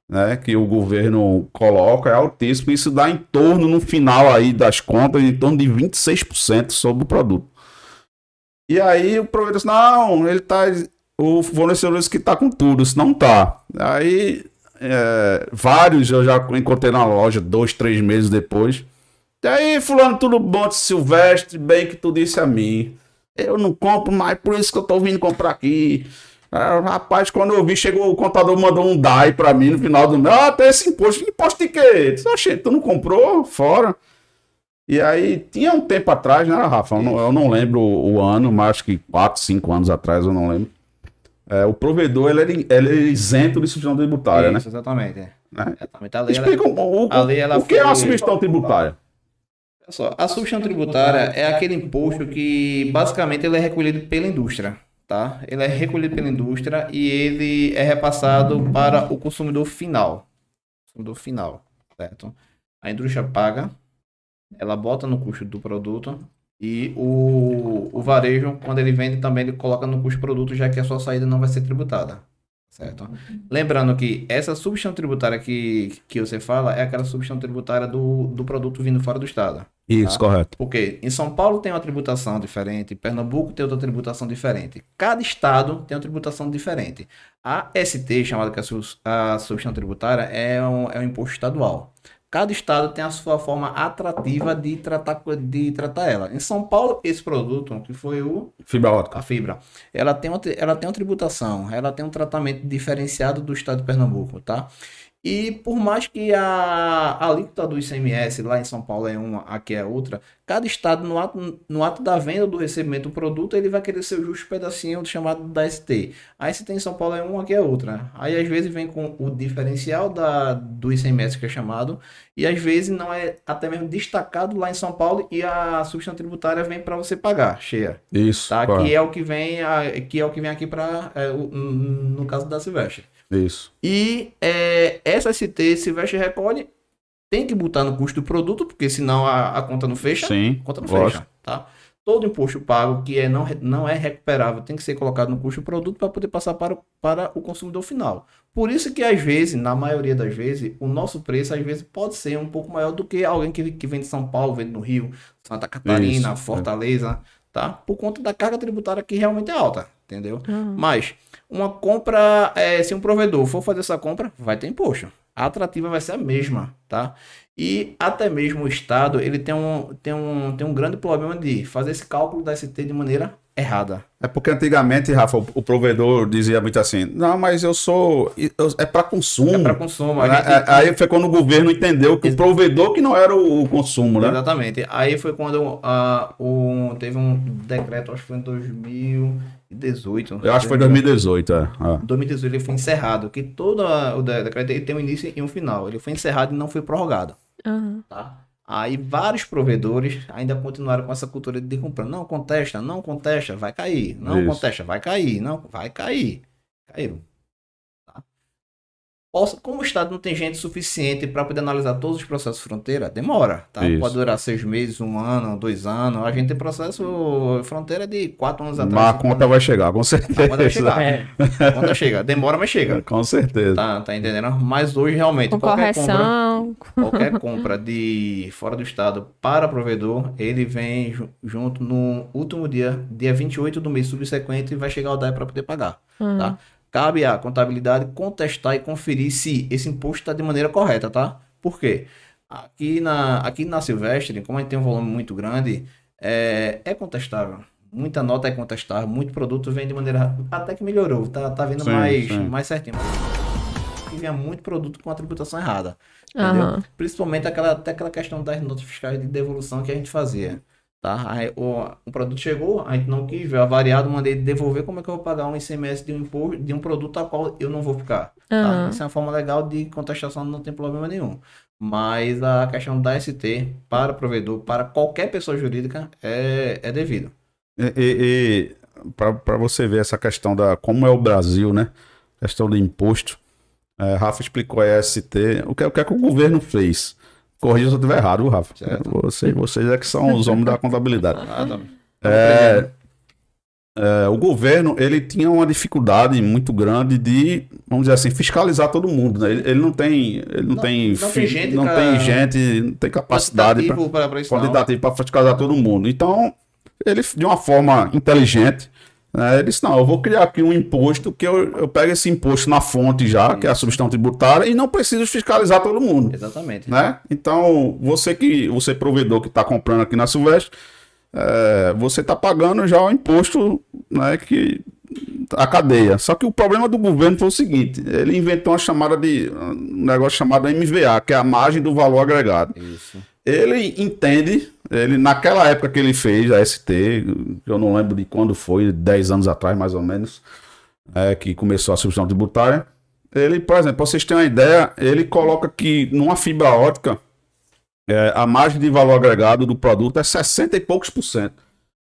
né? Que o governo coloca, é altíssimo. Isso dá em torno, no final aí das contas, em torno de 26% sobre o produto. E aí o provedor disse, não, ele tá. O fornecedor disse que tá com tudo, isso não tá. Aí é, vários eu já encontrei na loja dois, três meses depois. E aí, fulano, tudo bom, disse, Silvestre, bem que tu disse a mim. Eu não compro mais, por isso que eu tô vindo comprar aqui. Ah, rapaz, quando eu vi, chegou o contador, mandou um DAI pra mim no final do mês. Ah, tem esse imposto. Imposto de quê? Eu disse, tu não comprou? Fora. E aí, tinha um tempo atrás, né, Rafa? Eu não, eu não lembro o, ano, mas acho que 4, 5 anos atrás, eu não lembro. É, o provedor, ele, é- ele é isento de substituição tributária, né? Isso, exatamente. é. né? Exatamente. A lei, ela- Explica o, o, a lei, ela o que é uma foi- substituição tributária. Só, a substituição tributária é aquele imposto que basicamente ele é recolhido pela indústria, tá? Ele é recolhido pela indústria e ele é repassado para o consumidor final. Consumidor final, certo? A indústria paga, ela bota no custo do produto e o, o varejo, quando ele vende, também ele coloca no custo do produto, já que a sua saída não vai ser tributada. Certo? Lembrando que essa substituição tributária que, que você fala é aquela substituição tributária do, do produto vindo fora do estado. Isso, Tá. correto. Porque em São Paulo tem uma tributação diferente, Pernambuco tem outra tributação diferente. Cada estado tem uma tributação diferente. A ST, chamada que é a sus- a substituição tributária, é um, é um imposto estadual. Cada estado tem a sua forma atrativa de tratar, de tratar ela. Em São Paulo, esse produto, que foi o Fibra ótica. a fibra, ela tem, uma, ela tem uma tributação, ela tem um tratamento diferenciado do estado de Pernambuco, tá? E por mais que a, a alíquota do ICMS lá em São Paulo é uma, aqui é outra, cada estado no ato, no ato da venda do recebimento do produto, ele vai querer seu justo pedacinho chamado da ST. A ST em São Paulo é uma, aqui é outra. Aí às vezes vem com o diferencial da, do ICMS que é chamado, e às vezes não é até mesmo destacado lá em São Paulo e a substituição tributária vem para você pagar, cheia Isso. tá? Que é o que vem, que é o que vem aqui para no caso da Silvestre. Isso. E é, essa ST Silvestre recolhe tem que botar no custo do produto, porque senão a, a conta não fecha. Sim. A conta não lógico. fecha, tá? Todo imposto pago que é não, não é recuperável tem que ser colocado no custo do produto para poder passar para, o- para o consumidor final. Por isso que às vezes, na maioria das vezes, o nosso preço às vezes pode ser um pouco maior do que alguém que, que vem de São Paulo, vem no Rio, Santa Catarina, Isso, Fortaleza, tá? Por conta da carga tributária que realmente é alta, entendeu? Uhum. Mas uma compra, é, se um provedor for fazer essa compra, vai ter imposto. A atrativa vai ser a mesma, tá? E até mesmo o Estado, ele tem um, tem um, tem um grande problema de fazer esse cálculo da ST de maneira errada. É porque antigamente, Rafa, o, o provedor dizia muito assim: não, mas eu sou. eu- é para consumo. É para consumo. Aí- gente- Aí foi quando o governo entendeu que o provedor que não era o, o consumo, né? Exatamente. Aí foi quando ah, o, teve um decreto, acho que foi em 2018. Eu acho que foi 2018, é. é. 2018 ele foi encerrado, que todo a- o de- decreto ele tem um início e um final. Ele foi encerrado e não foi prorrogado, Aham. tá? Aí vários provedores ainda continuaram com essa cultura de comprar. Não contesta, não contesta, vai cair. Não Isso. contesta, vai cair. Não, vai cair. Caíram. Posso- Como o Estado não tem gente suficiente para poder analisar todos os processos fronteira, demora. Tá? Isso. Pode durar seis meses, um ano, dois anos. A gente tem processo fronteira de quatro anos Mas atrás. a conta vai chegar, com A certeza. conta vai chegar. É. A conta chega. Demora, mas chega. Com certeza. Tá, tá entendendo? Mas hoje, realmente, Com qualquer compra, correção. qualquer compra de fora do estado para provedor, ele vem ju- junto no último dia, dia 28 do mês subsequente, e vai chegar o DAE para poder pagar. Tá? Cabe à contabilidade contestar e conferir se esse imposto está de maneira correta, tá? Por quê? Aqui na, aqui na Silvestre, como a gente tem um volume muito grande, é, é contestável. Muita nota é contestável, muito produto vem de maneira. Até que melhorou, tá, tá vindo Sim, mais, sim. mais certinho. E vinha muito produto com a tributação errada. Entendeu? Aham. Principalmente aquela, até aquela questão das notas fiscais de devolução que a gente fazia. Tá? Aí, o, o produto chegou, a gente não quis ver avariado, mandei devolver. Como é que eu vou pagar um ICMS de um imposto de um produto a qual eu não vou ficar? Tá? Isso é uma forma legal de contestação, não tem problema nenhum. Mas a questão da ST para provedor, para qualquer pessoa jurídica, é, é devido. E, e, para você ver essa questão da como é o Brasil, né? Questão do imposto. É, Rafa explicou a ST. O que, o que é que o governo fez? Corrija se eu estiver errado, Rafa. Certo. Vocês, vocês é que são os homens da contabilidade. Nada. É, é, o governo ele tinha uma dificuldade muito grande de, vamos dizer assim, fiscalizar todo mundo. Né? Ele, ele não tem, ele não, Não- tem, não tem gente, não tem gente, não tem capacidade quantitativo para fiscalizar todo mundo. Então, ele, de uma forma inteligente, né, ele disse: não, eu vou criar aqui um imposto que eu, eu pego esse imposto na fonte já, que é a substituição tributária, e não preciso fiscalizar todo mundo. Exatamente. Né? Então, você que você provedor que está comprando aqui na Silvestre, é, você está pagando já o imposto né, que a cadeia. Só que o problema do governo foi o seguinte: ele inventou uma chamada de um negócio chamado MVA, que é a margem do valor agregado. Isso. Ele entende, ele naquela época que ele fez a ST, eu não lembro de quando foi, 10 anos atrás mais ou menos, é, que começou a substituição tributária. Ele, por exemplo, para vocês terem uma ideia, ele coloca que numa fibra ótica é, a margem de valor agregado do produto é 60 e poucos por cento.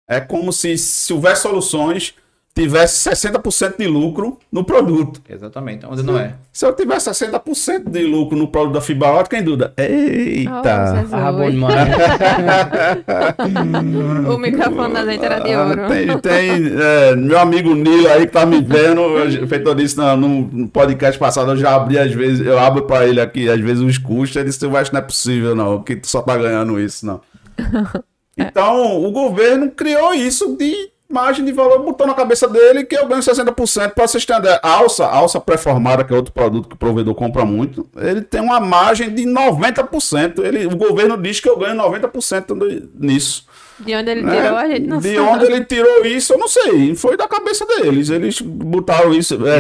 É como se, se houver soluções, tivesse 60% de lucro no produto. Exatamente. Onde não é. Se eu tivesse 60% de lucro no produto da fibra ótica, quem dúvida? Oh, Eita! Jesus. Ah, bom demais. O microfone da gente era de Ah, ouro. Tem, tem, é, meu amigo Nilo aí que tá me vendo, eu, feito disse no, no podcast passado, eu já abri às vezes, eu abro pra ele aqui, às vezes os custos, ele disse, eu acho que não é possível não, que tu só tá ganhando isso, não. Então, o governo criou isso de margem de valor, botou na cabeça dele que eu ganho 60%, pra vocês terem ideia, alça, alça pré-formada, que é outro produto que o provedor compra muito, ele tem uma margem de 90%, ele, o governo diz que eu ganho 90% do- nisso. De onde ele né? tirou, a gente não De sabe. onde ele tirou isso, eu não sei. Foi da cabeça deles. Eles botaram isso. É,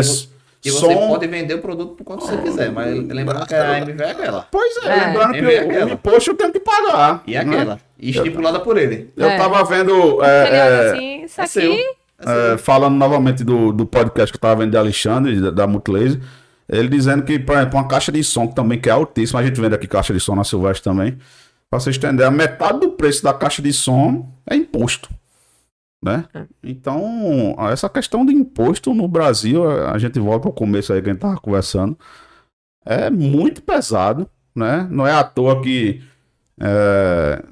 E você som- pode vender o produto por quanto você quiser, mas lembrando que a MV é aquela. Pois é, É. lembrando que MV é o, imposto eu tenho que pagar. E é né? aquela. E estipulada por ele. Eu É. tava vendo. Ele é, é, assim, isso é aqui. é, falando novamente do, do podcast que eu tava vendo de Alexandre, da, da Multilaser. Ele dizendo que, por exemplo, uma caixa de som que também que é altíssima, a gente vende aqui caixa de som na Silvestre também. Pra vocês entenderem, a metade do preço da caixa de som é imposto. Né? É. Então, essa questão de imposto no Brasil, a gente volta ao começo aí que a gente tava conversando, é muito pesado, né? Não é à toa que é,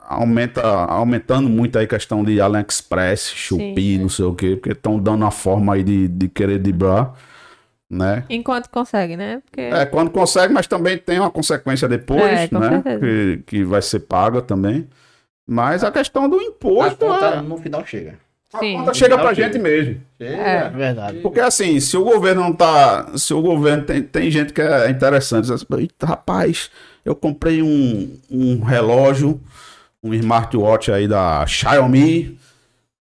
aumenta, aumentando muito aí a questão de AliExpress, Shopee, Sim. não sei o quê, porque estão dando uma forma aí de, de querer driblar, né? Enquanto consegue, né? Porque É, quando consegue, mas também tem uma consequência depois, É, né? certeza. Que, que vai ser paga também. Mas a questão do A imposto conta é... no final chega. A Sim. conta chega pra Ok. gente mesmo. É verdade. Porque assim, se o governo não tá. Se o governo tem, tem gente que é interessante, diz assim, "Eita, rapaz, eu comprei um, um relógio, um smartwatch aí da Xiaomi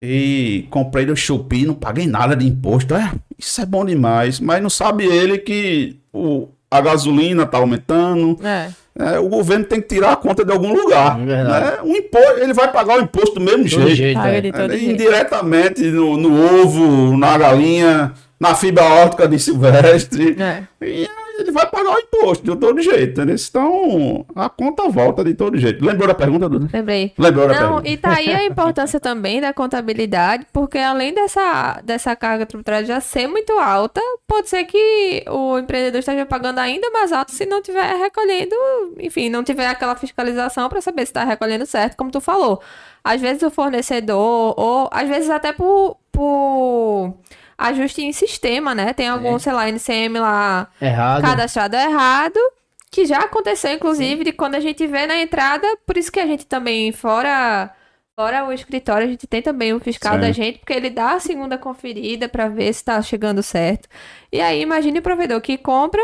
e comprei do Shopee, não paguei nada de imposto. É, isso é bom demais, mas não sabe ele que o, a gasolina tá aumentando. É. é, o governo tem que tirar a conta de algum lugar. É verdade. né? O imposto, ele vai pagar o imposto do mesmo jeito. jeito, é. É, indiretamente no, no ovo, na galinha, na fibra óptica de Silvestre. É. E aí ele vai pagar o imposto de todo jeito. Entendeu? Então a conta volta de todo jeito. Lembrou da pergunta, Duda? Lembrei. Lembrou da Não, pergunta? e tá aí a importância também da contabilidade, porque além dessa, dessa carga tributária já ser muito alta, pode ser que o empreendedor esteja pagando ainda mais alto se não tiver recolhendo, enfim, não tiver aquela fiscalização para saber se está recolhendo certo, como tu falou. Às vezes o fornecedor, ou às vezes até por, por ajuste em sistema, né? Tem algum, sei lá, NCM lá Errado. cadastrado errado, que já aconteceu, inclusive, de quando a gente vê na entrada, por isso que a gente também, fora, fora o escritório, a gente tem também o fiscal Sim. da gente, porque ele dá a segunda conferida para ver se tá chegando certo. E aí, imagine o provedor que compra,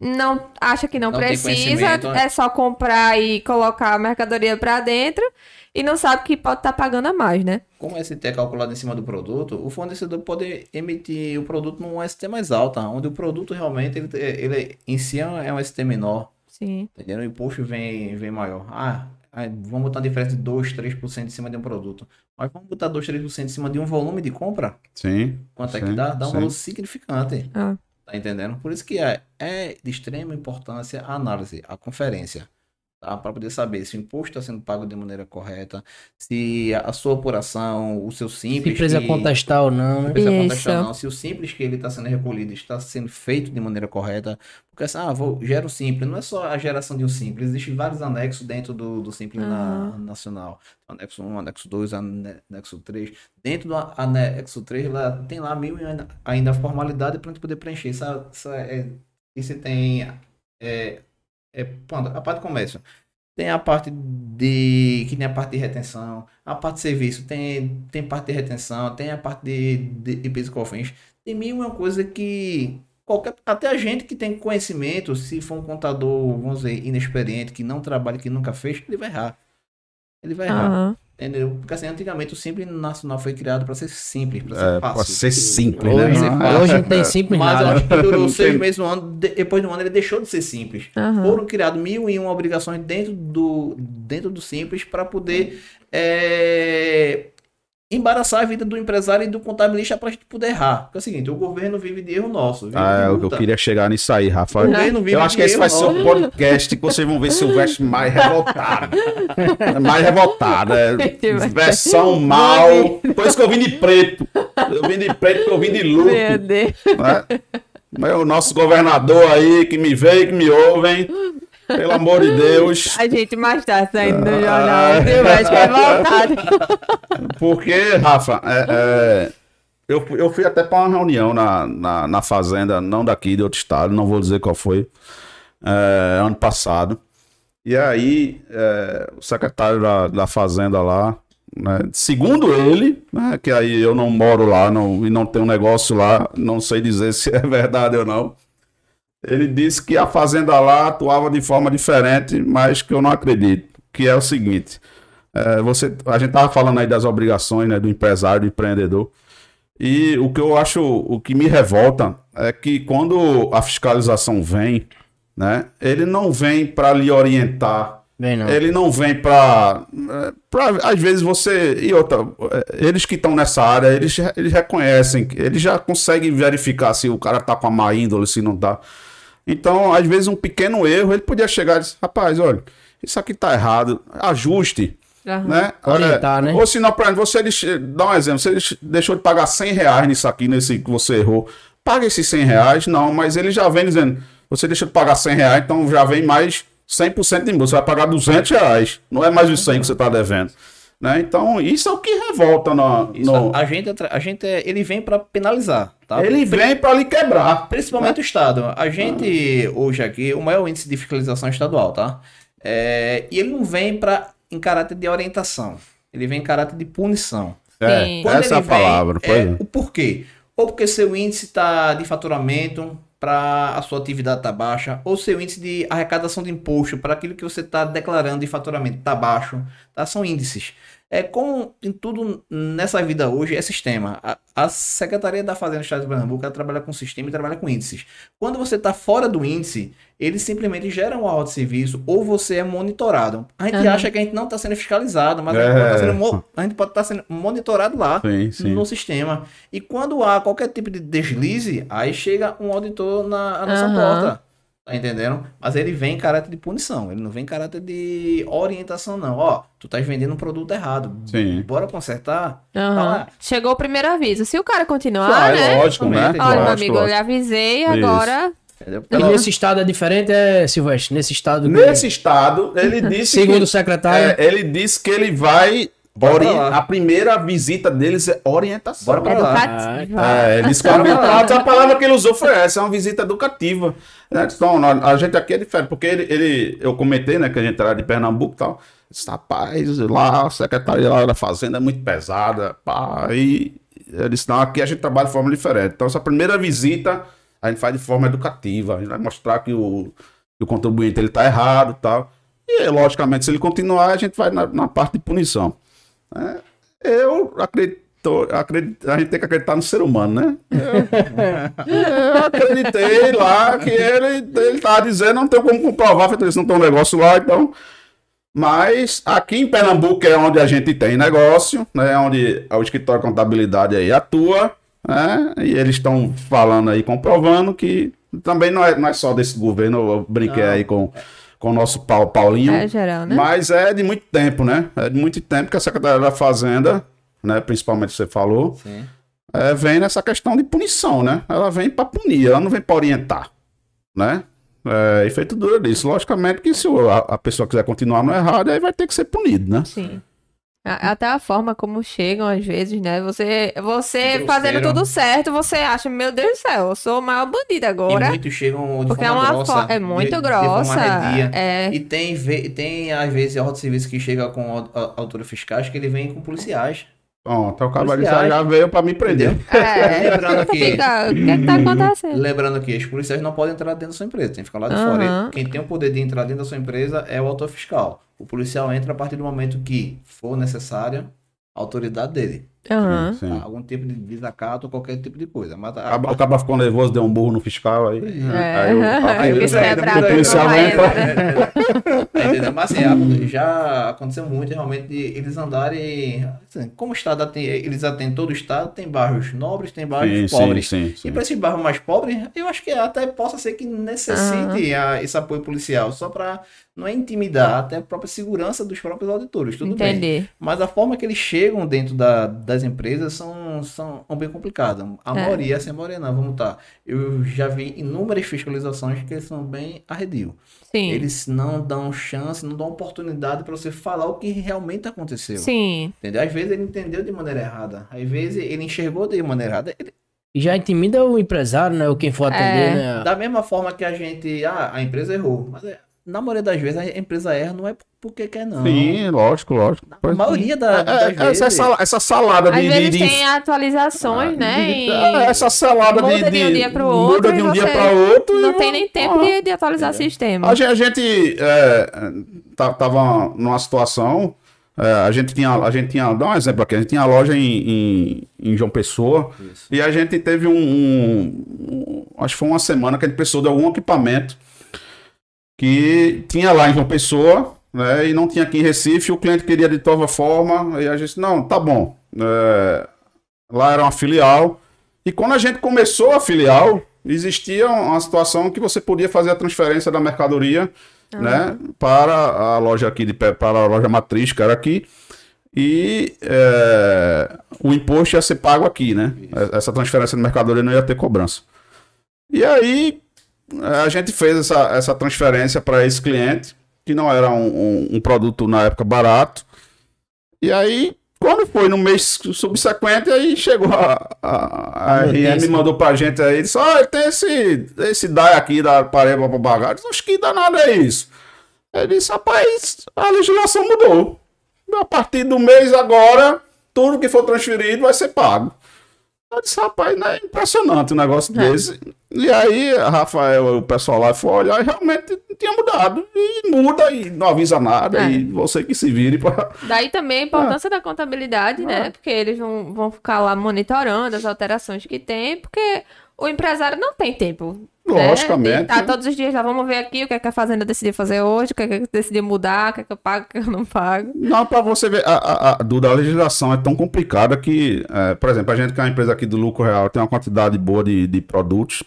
não acha que não, Não precisa, né? é só comprar e colocar a mercadoria para dentro e não sabe que pode estar pagando a mais, né? Como o ST é calculado em cima do produto, o fornecedor pode emitir o produto num ST mais alto, onde o produto realmente ele, ele em si é um ST menor. Sim. Entendeu? O imposto vem, vem maior. Ah, vamos botar uma diferença de 2, 3% em cima de um produto. Mas vamos botar 2, 3% em cima de um volume de compra? Sim. Quanto é que dá? Dá um sim. valor significante. Ah. Tá entendendo? Por isso que é, é de extrema importância a análise, a conferência. Tá? Para poder saber se o imposto está sendo pago de maneira correta, se a sua apuração, o seu Se simples. precisa que- contestar ou não, não né? precisa Isso. contestar, não. Se o simples que ele está sendo recolhido está sendo feito de maneira correta. Porque assim, ah, vou, gera o simples. Não é só a geração de um simples. Existem vários anexos dentro do, do simples na- nacional. Anexo 1, anexo 2, ane- anexo 3. Dentro do anexo 3, lá, tem lá mil e ainda, ainda formalidade para a gente poder preencher. Isso, isso é, isso tem. É, é, pronto, a parte de comércio. Tem a parte de. que tem a parte de retenção. A parte de serviço tem, tem parte de retenção. Tem a parte de, de, de COFINS. Tem mil uma coisa que. Qualquer, até a gente que tem conhecimento, se for um contador, vamos dizer, inexperiente, que não trabalha, que nunca fez, ele vai errar. Ele vai errar. Aham. Entendeu? Porque assim, antigamente o Simples Nacional foi criado para ser simples, para ser É, fácil. pode ser simples, Hoje, né? fácil. hoje não tem simples Mas nada. acho que durou seis meses, um ano, de- depois de um ano ele deixou de ser simples. Aham. Foram criadas mil e uma obrigações dentro do, dentro do simples para poder é, embaraçar a vida do empresário e do contabilista para a gente poder errar. Porque é o seguinte, o governo vive de erro nosso. Vive Ah, de é o que eu queria chegar nisso aí, Rafa. O governo vive Eu acho de que esse vai ser o podcast que vocês vão ver Silvestre mais revoltado. mais revoltado. É, versão mal. Por isso que eu vim de preto. Eu vim de preto porque eu vim de luto. Meu Deus. né? Mas o nosso governador aí, que me vê e que me ouvem. Pelo amor de Deus. A gente mais tarde saindo do Ah. jornal. Viu? Mas foi voltado. Porque, Rafa, é, é, eu, fui- eu fui até para uma reunião na, na, na fazenda, não daqui, de outro estado, não vou dizer qual foi, é, ano passado. E aí, é, o secretário da, da fazenda lá, né, segundo ele, né, que aí eu não moro lá não, e não tenho negócio lá, não sei dizer se é verdade ou não. Ele disse que a fazenda lá atuava de forma diferente, mas que eu não acredito. Que é o seguinte: é, você, a gente tava falando aí das obrigações né, do empresário, do empreendedor. E o que eu acho, o que me revolta é que quando a fiscalização vem, né, ele não vem para lhe orientar, não. ele não vem para, às vezes você e outra, é, eles que estão nessa área, eles, eles reconhecem, eles já conseguem verificar se o cara tá com a má índole, se não tá. Então, às vezes um pequeno erro, ele podia chegar e dizer, rapaz, olha, isso aqui tá errado, ajuste Aham. né? Orientar, É, né? Ou se não, exemplo, você dá um exemplo, você deixou de pagar 100 reais nisso aqui, nesse que você errou, paga esses 100 reais, não, mas ele já vem dizendo, você deixou de pagar 100 reais, então já vem mais 100% de imposto, você vai pagar 200 reais, não é mais os 100 que você está devendo. Né? Então, isso é o que revolta no... Isso, no- A gente, a gente é- ele vem para penalizar, tá? Ele vem para lhe quebrar. Principalmente o Estado. A gente, hoje aqui, o maior índice de fiscalização é estadual, tá? É, e ele não vem para em caráter de orientação. Ele vem em caráter de punição. É. Quando essa é ele a palavra. vem, é, é. o porquê? Ou porque seu índice tá de faturamento para a sua atividade tá baixa, ou seu índice de arrecadação de imposto para aquilo que você está declarando de faturamento tá baixo, tá? São índices. É como em tudo nessa vida hoje é sistema. A, a Secretaria da Fazenda do Estado de Pernambuco ela trabalha com sistema e trabalha com índices. Quando você está fora do índice, eles simplesmente geram um auto de serviço ou você é monitorado. A gente Aham. acha que a gente não está sendo fiscalizado, mas a, gente É. pode tá a gente pode estar sendo monitorado lá Sim, sim. no sistema. E quando há qualquer tipo de deslize, aí chega um auditor na nossa Aham. porta. Tá entendendo? Mas ele vem em caráter de punição, ele não vem em caráter de orientação, não. Ó, tu tá vendendo um produto errado. Sim. Bora consertar? Aham. Tá. Chegou o primeiro aviso. Se o cara continuar, Claro, né? lógico, né? Olha, Olha, meu Lógico, amigo, eu lhe lógico. avisei, Isso. agora. E nesse estado é diferente, é, Silvestre? Nesse estado. que- Nesse estado, ele disse Segundo que, o secretário. é, ele disse que ele vai ori- a primeira visita deles é orientação. Bora pra lá. Educativa. É, ele disse que a, a palavra que ele usou foi essa, é uma visita educativa. Né? Então, nós- a gente aqui é diferente, porque ele, ele- eu comentei, né, que a gente era de Pernambuco e tal. Disse, rapaz, lá a secretaria lá da Fazenda é muito pesada. Pá, e ele disse, não, aqui a gente trabalha de forma diferente. Então, essa primeira visita a gente faz de forma educativa. A gente vai mostrar que o, que o contribuinte ele tá errado e tal. E, logicamente, se ele continuar, a gente vai na, na parte de punição. É, eu acredito, acredito, a gente tem que acreditar no ser humano, né? Eu, eu acreditei lá que ele, ele tava dizendo, não tem como comprovar, feito isso, não tem um negócio lá, então. Mas aqui em Pernambuco é onde a gente tem negócio, né? Onde o escritório de contabilidade aí atua, né? E eles estão falando aí, comprovando que também não é, não é só desse governo, eu brinquei Não. aí com, com o nosso Pau- Paulinho. É geral, né? Mas é de muito tempo, né? É de muito tempo que a Secretaria da Fazenda, né, principalmente você falou, Sim. é, vem nessa questão de punição, né? Ela vem para punir, ela não vem para orientar, né? É, e feito duro disso. Logicamente que se a, a pessoa quiser continuar no errado, aí vai ter que ser punido, né? Sim. Até a forma como chegam, às vezes, né? Você, você fazendo tudo certo, você acha, meu Deus do céu, eu sou o maior bandido E agora. muitos chegam de Porque é uma grossa. é muito de- de grossa. arredia. é, E tem, tem às vezes, a de serviço que chega com au- au- autores fiscais que ele vem com policiais. Pronto, o cavalo Policiais. já veio para me prender. é. Lembrando que, Fica, o que, é que tá acontecendo? lembrando que os policiais não podem entrar dentro da sua empresa, tem que ficar lá de Aham. fora. Quem tem o poder de entrar dentro da sua empresa é o autor fiscal. O policial entra a partir do momento que for necessária a autoridade dele. Aham. Sim. Tá? Algum tipo de desacato ou qualquer tipo de coisa. Mas a- O cara ficou nervoso, deu um burro no fiscal aí. É. Aí o- é o policial entra. né? Entendendo? Mas assim, já aconteceu muito realmente de eles andarem. assim, como o Estado atende, eles atendem todo o Estado, tem bairros nobres, tem bairros Sim, pobres. sim, sim, E para esses bairros mais pobres, eu acho que até possa ser que necessite a- esse apoio policial, só para não é intimidar, até a própria segurança dos próprios auditores. Tudo bem. Entendi. Mas a forma que eles chegam dentro da- das empresas são, são bem complicadas. A É. maioria, é a maioria não, vamos tá. Eu já vi inúmeras fiscalizações que são bem arredio. Sim. Eles não dão chance, não dão oportunidade para você falar o que realmente aconteceu. Sim. Entendeu? Às vezes ele entendeu de maneira errada. Às vezes ele enxergou de maneira errada. Ele- E já intimida o empresário, né? Ou quem for atender, É. né? da mesma forma que a gente. Ah, a empresa errou. Mas é, na maioria das vezes a empresa erra não é porque quer, não. Sim, lógico, lógico. A maioria da, É, das é, vezes. essa, essa salada Às de, de, vezes de- tem atualizações, né? de- e é, essa salada de, muda de um dia pro outro muda de e um dia para outro e Não tem nem tempo Ah, de, de atualizar sistema. A gente, a gente é, tá- tava numa situação, é, a gente tinha, a gente tinha, dá um exemplo aqui, a gente tinha loja em, em, em João Pessoa Isso. e a gente teve um, um- um- acho que foi uma semana que a gente precisou de algum equipamento que tinha lá em João Pessoa, né, e não tinha aqui em Recife, o cliente queria de toda forma, e a gente, não, tá bom, é, lá era uma filial, e quando a gente começou a filial, existia uma situação que você podia fazer a transferência da mercadoria, né, para a loja aqui, de, para a loja matriz, que era aqui, e é, o imposto ia ser pago aqui, né? Essa transferência de mercadoria não ia ter cobrança. E aí a gente fez essa, essa transferência para esse cliente, que não era um, um- um produto na época barato. E aí, quando foi no mês subsequente, aí chegou a, a, a. RM mandou pra gente aí, disse, ó, tem esse, esse DAI aqui da parede para disse, Acho que danado é isso. Ele disse, rapaz, a legislação mudou. A partir do mês agora, tudo que for transferido vai ser pago. Eu disse, rapaz, não é impressionante um negócio É. desse. E aí, Rafael, o pessoal lá foi olhar e realmente tinha mudado. E muda e não avisa nada. É. E você que se vire pra. Daí também a importância da contabilidade, né? Porque eles vão, vão ficar lá monitorando as alterações que tem, porque o empresário não tem tempo. né? Logicamente. De Tá todos os dias lá, vamos ver aqui o que, é que a fazenda decidiu fazer hoje, o que, é que decidiu mudar, o que, é que eu pago, o que eu não pago. Não, para você ver, a, a, a, Duda, a legislação é tão complicada que, é, por exemplo, a gente que é uma empresa aqui do lucro real tem uma quantidade boa de, de produtos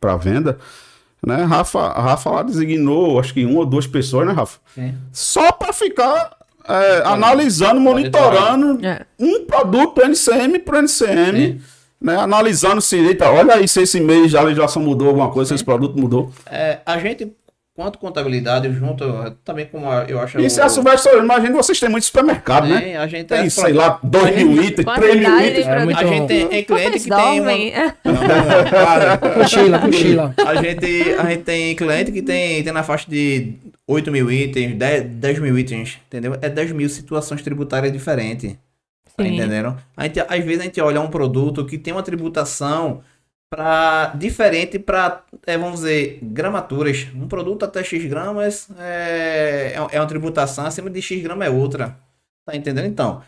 para venda, né? Rafa, a Rafa lá designou, acho que uma ou duas pessoas, né, Rafa? Sim. Só para ficar é, analisando, monitorando É. um produto NCM para NCM, Sim. Né? Analisando se, eita, olha aí se esse mês a legislação mudou alguma coisa, se esse produto mudou. É, a gente, quanto contabilidade, junto também como a- eu acho. Isso o- é a Silvestre, que vocês têm muito supermercado, né? Tem, a gente Tem, é- sei lá, 2 mil itens, 3 mil itens. É muito- A gente tem, tem cliente que tem uma. Não, não, para. Cochila, cochila. A gente, a gente tem cliente que tem, tem na faixa de 8 mil itens, 10, 10 mil itens, entendeu? É 10 mil situações tributárias diferentes. Tá Sim. entendendo? A gente, às vezes a gente olha um produto que tem uma tributação para diferente para, vamos dizer, gramaturas. Um produto até X gramas é, é, é uma tributação, acima de X grama é outra. Tá entendendo? Então,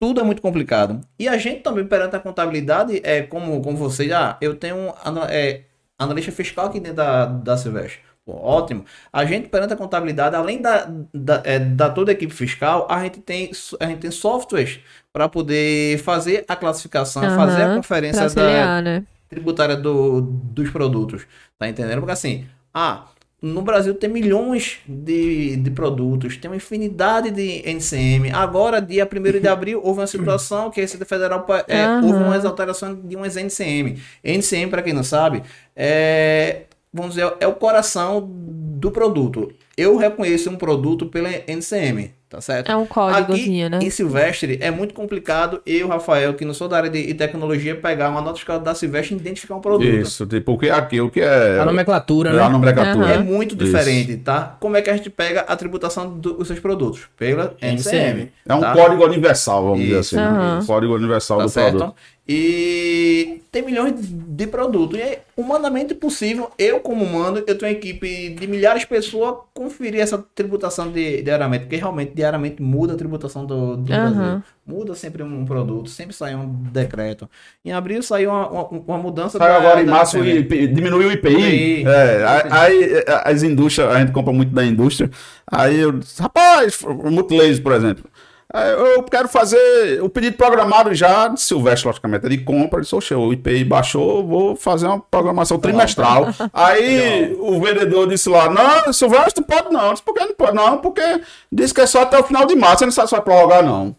tudo é muito complicado. E a gente também, perante a contabilidade, é como, como vocês, ah, eu tenho um ana- é, analista fiscal aqui dentro da, da Silvestre. Pô, ótimo. A gente, perante a contabilidade, além da, da, é, da toda a equipe fiscal, a gente tem, a gente tem softwares para poder fazer a classificação, fazer a conferência da, né? tributária do, dos produtos. Tá entendendo? Porque assim, ah, no Brasil tem milhões de, de produtos, tem uma infinidade de NCM. Agora, dia 1 de abril, houve uma situação que a Receita Federal é, Aham. houve uma exaltação de umas NCM. NCM, para quem não sabe, é, vamos dizer, é o coração do produto. Eu reconheço um produto pela NCM, tá certo? É um códigozinho, Aqui, né? Em Silvestre, é muito complicado eu, Rafael, que não sou da área de, tecnologia, pegar uma nota fiscal da Silvestre e identificar um produto. Isso, tipo, o que é aquilo que é. A nomenclatura, é a né? nomenclatura. É Aham. muito Isso. diferente, tá? Como é que a gente pega a tributação dos seus produtos? Pela NCM. É um tá? código universal, vamos dizer Isso. assim. né? Aham. Código universal Tá do certo? produto. E tem milhões de produtos. E é humanamente possível, eu como humano, eu tenho uma equipe de milhares de pessoas conferir essa tributação de, diariamente, porque realmente diariamente muda a tributação do, do Aham. Brasil. Muda sempre um produto, sempre sai um decreto. Em abril saiu uma, uma, uma mudança Saiu agora em março e diminuiu o IPI. IPI. É, aí as indústrias, a gente compra muito da indústria. Aí eu disse, rapaz, o Multilaser, por exemplo. Eu quero fazer o pedido programado já de Silvestre, logicamente, é de compra. Disse, Oxe, o IPI baixou, vou fazer uma programação trimestral. Aí o vendedor disse lá, não, Silvestre, não pode não. Eu disse, por que não pode não? Porque disse que é só até o final de março, você não sabe se vai prorrogar não.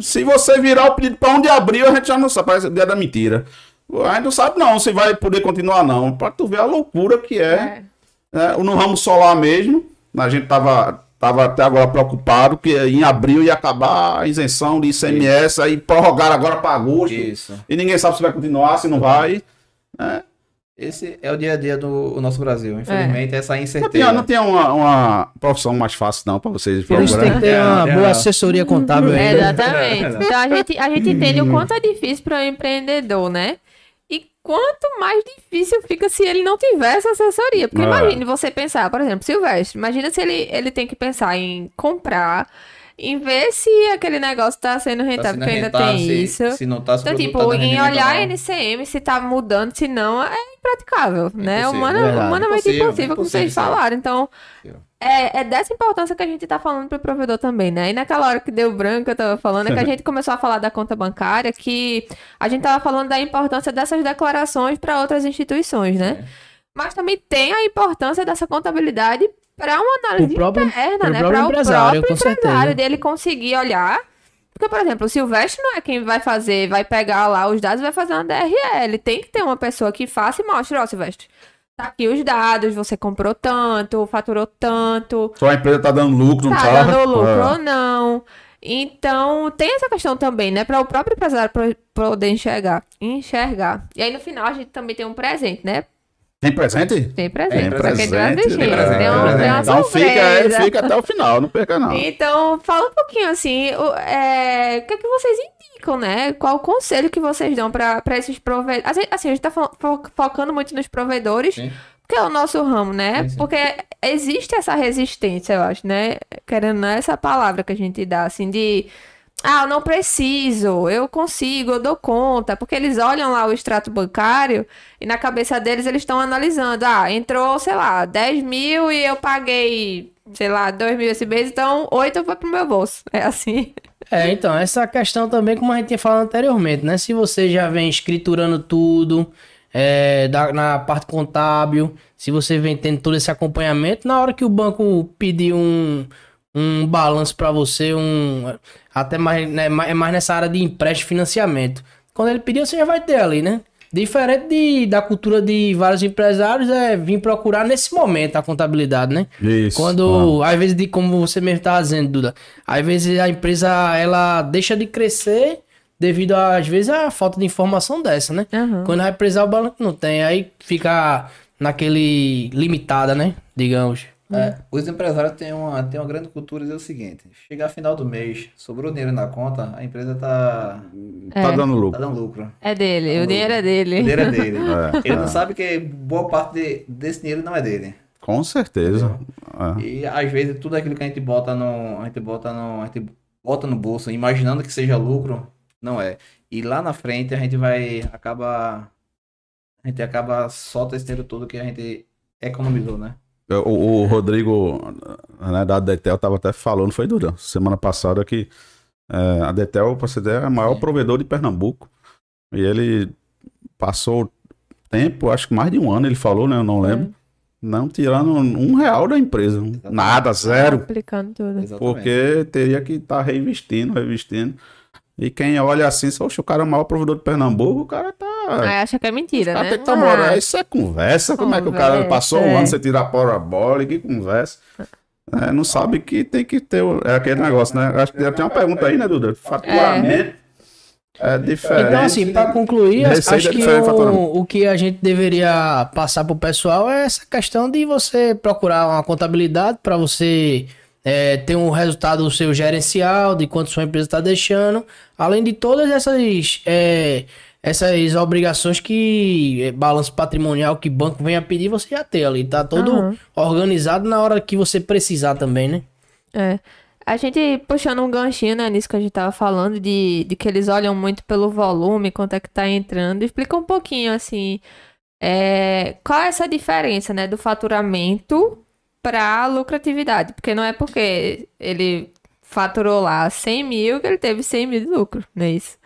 Se você virar o pedido para 1 de abril, a gente já não sabe, parece o dia da mentira. A gente não sabe não se vai poder continuar não. Para tu ver a loucura que é, né? No ramo solar mesmo, a gente tava, tava até agora preocupado que em abril ia acabar a isenção de ICMS, aí prorrogaram agora para agosto. Isso. E ninguém sabe se vai continuar, se não vai. né? Esse é o dia a dia do nosso Brasil. Infelizmente, essa Não incerteza. tinha, não tinha uma, uma profissão mais fácil não para vocês Por isso tem que ter uma É, é, boa é. assessoria contábil É, aí. exatamente. Então a gente, a gente entende o quanto é difícil para o empreendedor, né? Quanto mais difícil fica se ele não tiver essa assessoria. Porque É. imagine você pensar, por exemplo, Silvestre, imagina se ele, ele tem que pensar em comprar, em ver se aquele negócio está sendo Tá rentável, sendo porque ainda rentável, tem se, isso. Se não tá, se Então, tipo, tá em olhar a. NCM, se tá mudando, se não, é impraticável, né? Humana, verdade. humanamente Impossível, impossível, como vocês falaram. Então, é, é dessa importância que a gente tá falando pro provedor também, né? E naquela hora que deu branco, eu tava falando, é que a gente começou a falar da conta bancária, que a gente tava falando da importância dessas declarações para outras instituições, né? É. Mas também tem a importância dessa contabilidade para uma análise próprio- interna, pro né? Para o empresário, próprio empresário, dele conseguir olhar. Porque, por exemplo, o Silvestre não é quem vai fazer, vai pegar lá os dados e vai fazer uma DRL. Tem que ter uma pessoa que faça e mostre, ó, Silvestre. Tá aqui os dados, você comprou tanto, faturou tanto, Só a empresa tá dando lucro, não tá tá? dando lucro É. ou não. Então, tem essa questão também, né? Para o próprio empresário poder enxergar. Enxergar. E aí, no final, a gente também tem um presente, né? Tem presente? Tem presente. Tem só que a gente vai presente, assistir. tem presente, Tem, um, tem presente. tem uma Então fica, é, surpresa. fica até o final, não perca não. Então, fala um pouquinho assim, o, é, o que é que vocês indicam, né? Qual o conselho que vocês dão para esses provedores? Assim, assim, a gente tá fo- fo- focando muito nos provedores, Sim. porque é o nosso ramo, né? Sim, sim. Porque existe essa resistência, eu acho, né? Querendo ou não, essa palavra que a gente dá, assim, de... Ah, eu não preciso, eu consigo, eu dou conta. Porque eles olham lá o extrato bancário e na cabeça deles eles estão analisando. Ah, entrou, sei lá, 10 mil e eu paguei, sei lá, 2 mil esse mês, então 8 foi pro meu bolso. É assim. É, então, essa questão também, como a gente tinha falado anteriormente, né? Se você já vem escriturando tudo, é, da- na parte contábil, se você vem tendo todo esse acompanhamento, na hora que o banco pedir um, um balanço para você, um até mais, né, mais- é mais nessa área de empréstimo e financiamento. Quando ele pedir, você já vai ter ali, né? Diferente de, da cultura de vários empresários, é vir procurar nesse momento a contabilidade, né? Isso. Quando, às vezes, de, como você mesmo está dizendo, Duda, às vezes a empresa ela deixa de crescer devido, a, às vezes, à falta de informação dessa, né? Aham. Quando vai precisar o balanço não tem, aí fica naquele limitada, né? Digamos. É, os empresários têm uma, têm uma grande cultura de dizer o seguinte: chegar final do mês, sobrou dinheiro na conta, a empresa tá, Tá É. dando tá lucro. dando lucro. É dele, o Tá dinheiro é O dele. dinheiro é dele. É, Ele é. não sabe que boa parte de- desse dinheiro não é dele. Com certeza. É. E às vezes tudo aquilo que a gente bota no. A gente bota no. A gente bota no bolso, imaginando que seja lucro, não é. E lá na frente a gente vai. acaba. A gente acaba solta esse dinheiro todo que a gente economizou, né? O, o Rodrigo, né, da Detel, tava até falando, foi durante semana passada, que é, a Detel, pra você ter, é o maior provedor de Pernambuco. E ele passou tempo, acho que mais de um ano, ele falou, né? Eu não lembro. Não tirando um real da empresa. Nada, zero. Aplicando tudo. Exatamente. Porque teria que estar reinvestindo, reinvestindo. E quem olha assim, só, "Oxe, o cara é o maior provedor de Pernambuco, o cara tá. Aí acha que é mentira, o né? tem que tá morando. Ah, Isso é conversa. Como é que o cara passou um é. ano, você tira a porra bola, que conversa. É, não sabe que tem que ter. o- É aquele negócio, né? Acho que tem uma pergunta aí, né, Duda? Faturamento é, diferente. Então, assim, para concluir, Receita acho que o, o que a gente deveria passar pro pessoal é essa questão de você procurar uma contabilidade para você é, ter um resultado do seu gerencial, de quanto sua empresa está deixando, além de todas essas é, essas obrigações que é, balanço patrimonial que banco venha pedir, você já tem ali, tá todo Aham. organizado na hora que você precisar também, né? É. A gente puxando um ganchinho, né, nisso que a gente tava falando, de, de que eles olham muito pelo volume, quanto é que tá entrando. Explica um pouquinho, assim, é, qual é essa diferença, né, do faturamento pra lucratividade? Porque não é porque ele faturou lá 100 mil que ele teve 100 mil de lucro, não é isso?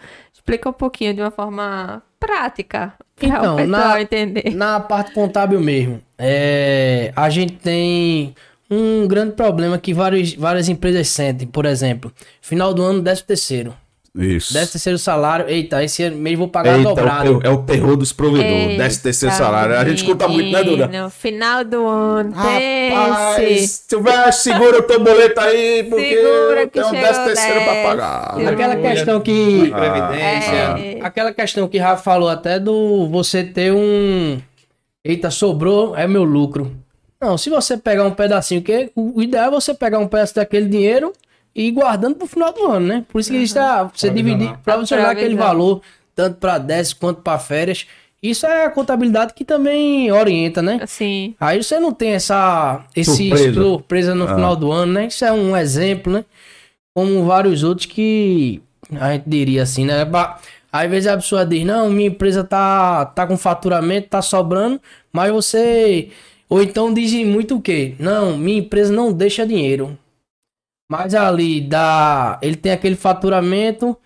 Explica um pouquinho de uma forma prática, pra Então, o pessoal na- entender. Na parte contábil mesmo, é, a gente tem um grande problema que vários, várias empresas sentem. Por exemplo, final do ano, 13 terceiro. Isso. 13 terceiro salário, eita, esse ano mês vou pagar Eita, dobrado. é o, é o terror dos provedores. Eita, Desce terceiro salário. A gente escuta muito, né, Duda? No final do ano. Rapaz, Silvestre, segura o teu boleto aí, porque Segura eu que tenho um décimo terceiro pra pagar. Aquela questão que... Previdência. É. Aquela questão que Rafa falou até do você ter um... Eita, sobrou, é meu lucro. Não, se você pegar um pedacinho, que o o ideal é você pegar um pedaço daquele dinheiro e guardando pro final do ano, né? Por isso que está você Provisionar. dividir, provisionar aquele Provisionar. valor, tanto para 10 quanto para férias. Isso é a contabilidade que também orienta, né? Assim, Aí você não tem essa esse Surpresa. surpresa, no Ah. final do ano, né? Isso é um exemplo, né? Como vários outros que a gente diria assim, né? Às vezes a pessoa diz, não, minha empresa tá, tá com faturamento, tá sobrando, mas você. Ou então dizem muito o quê? Não, minha empresa não deixa dinheiro. Mas ali dá. Ele tem aquele faturamento,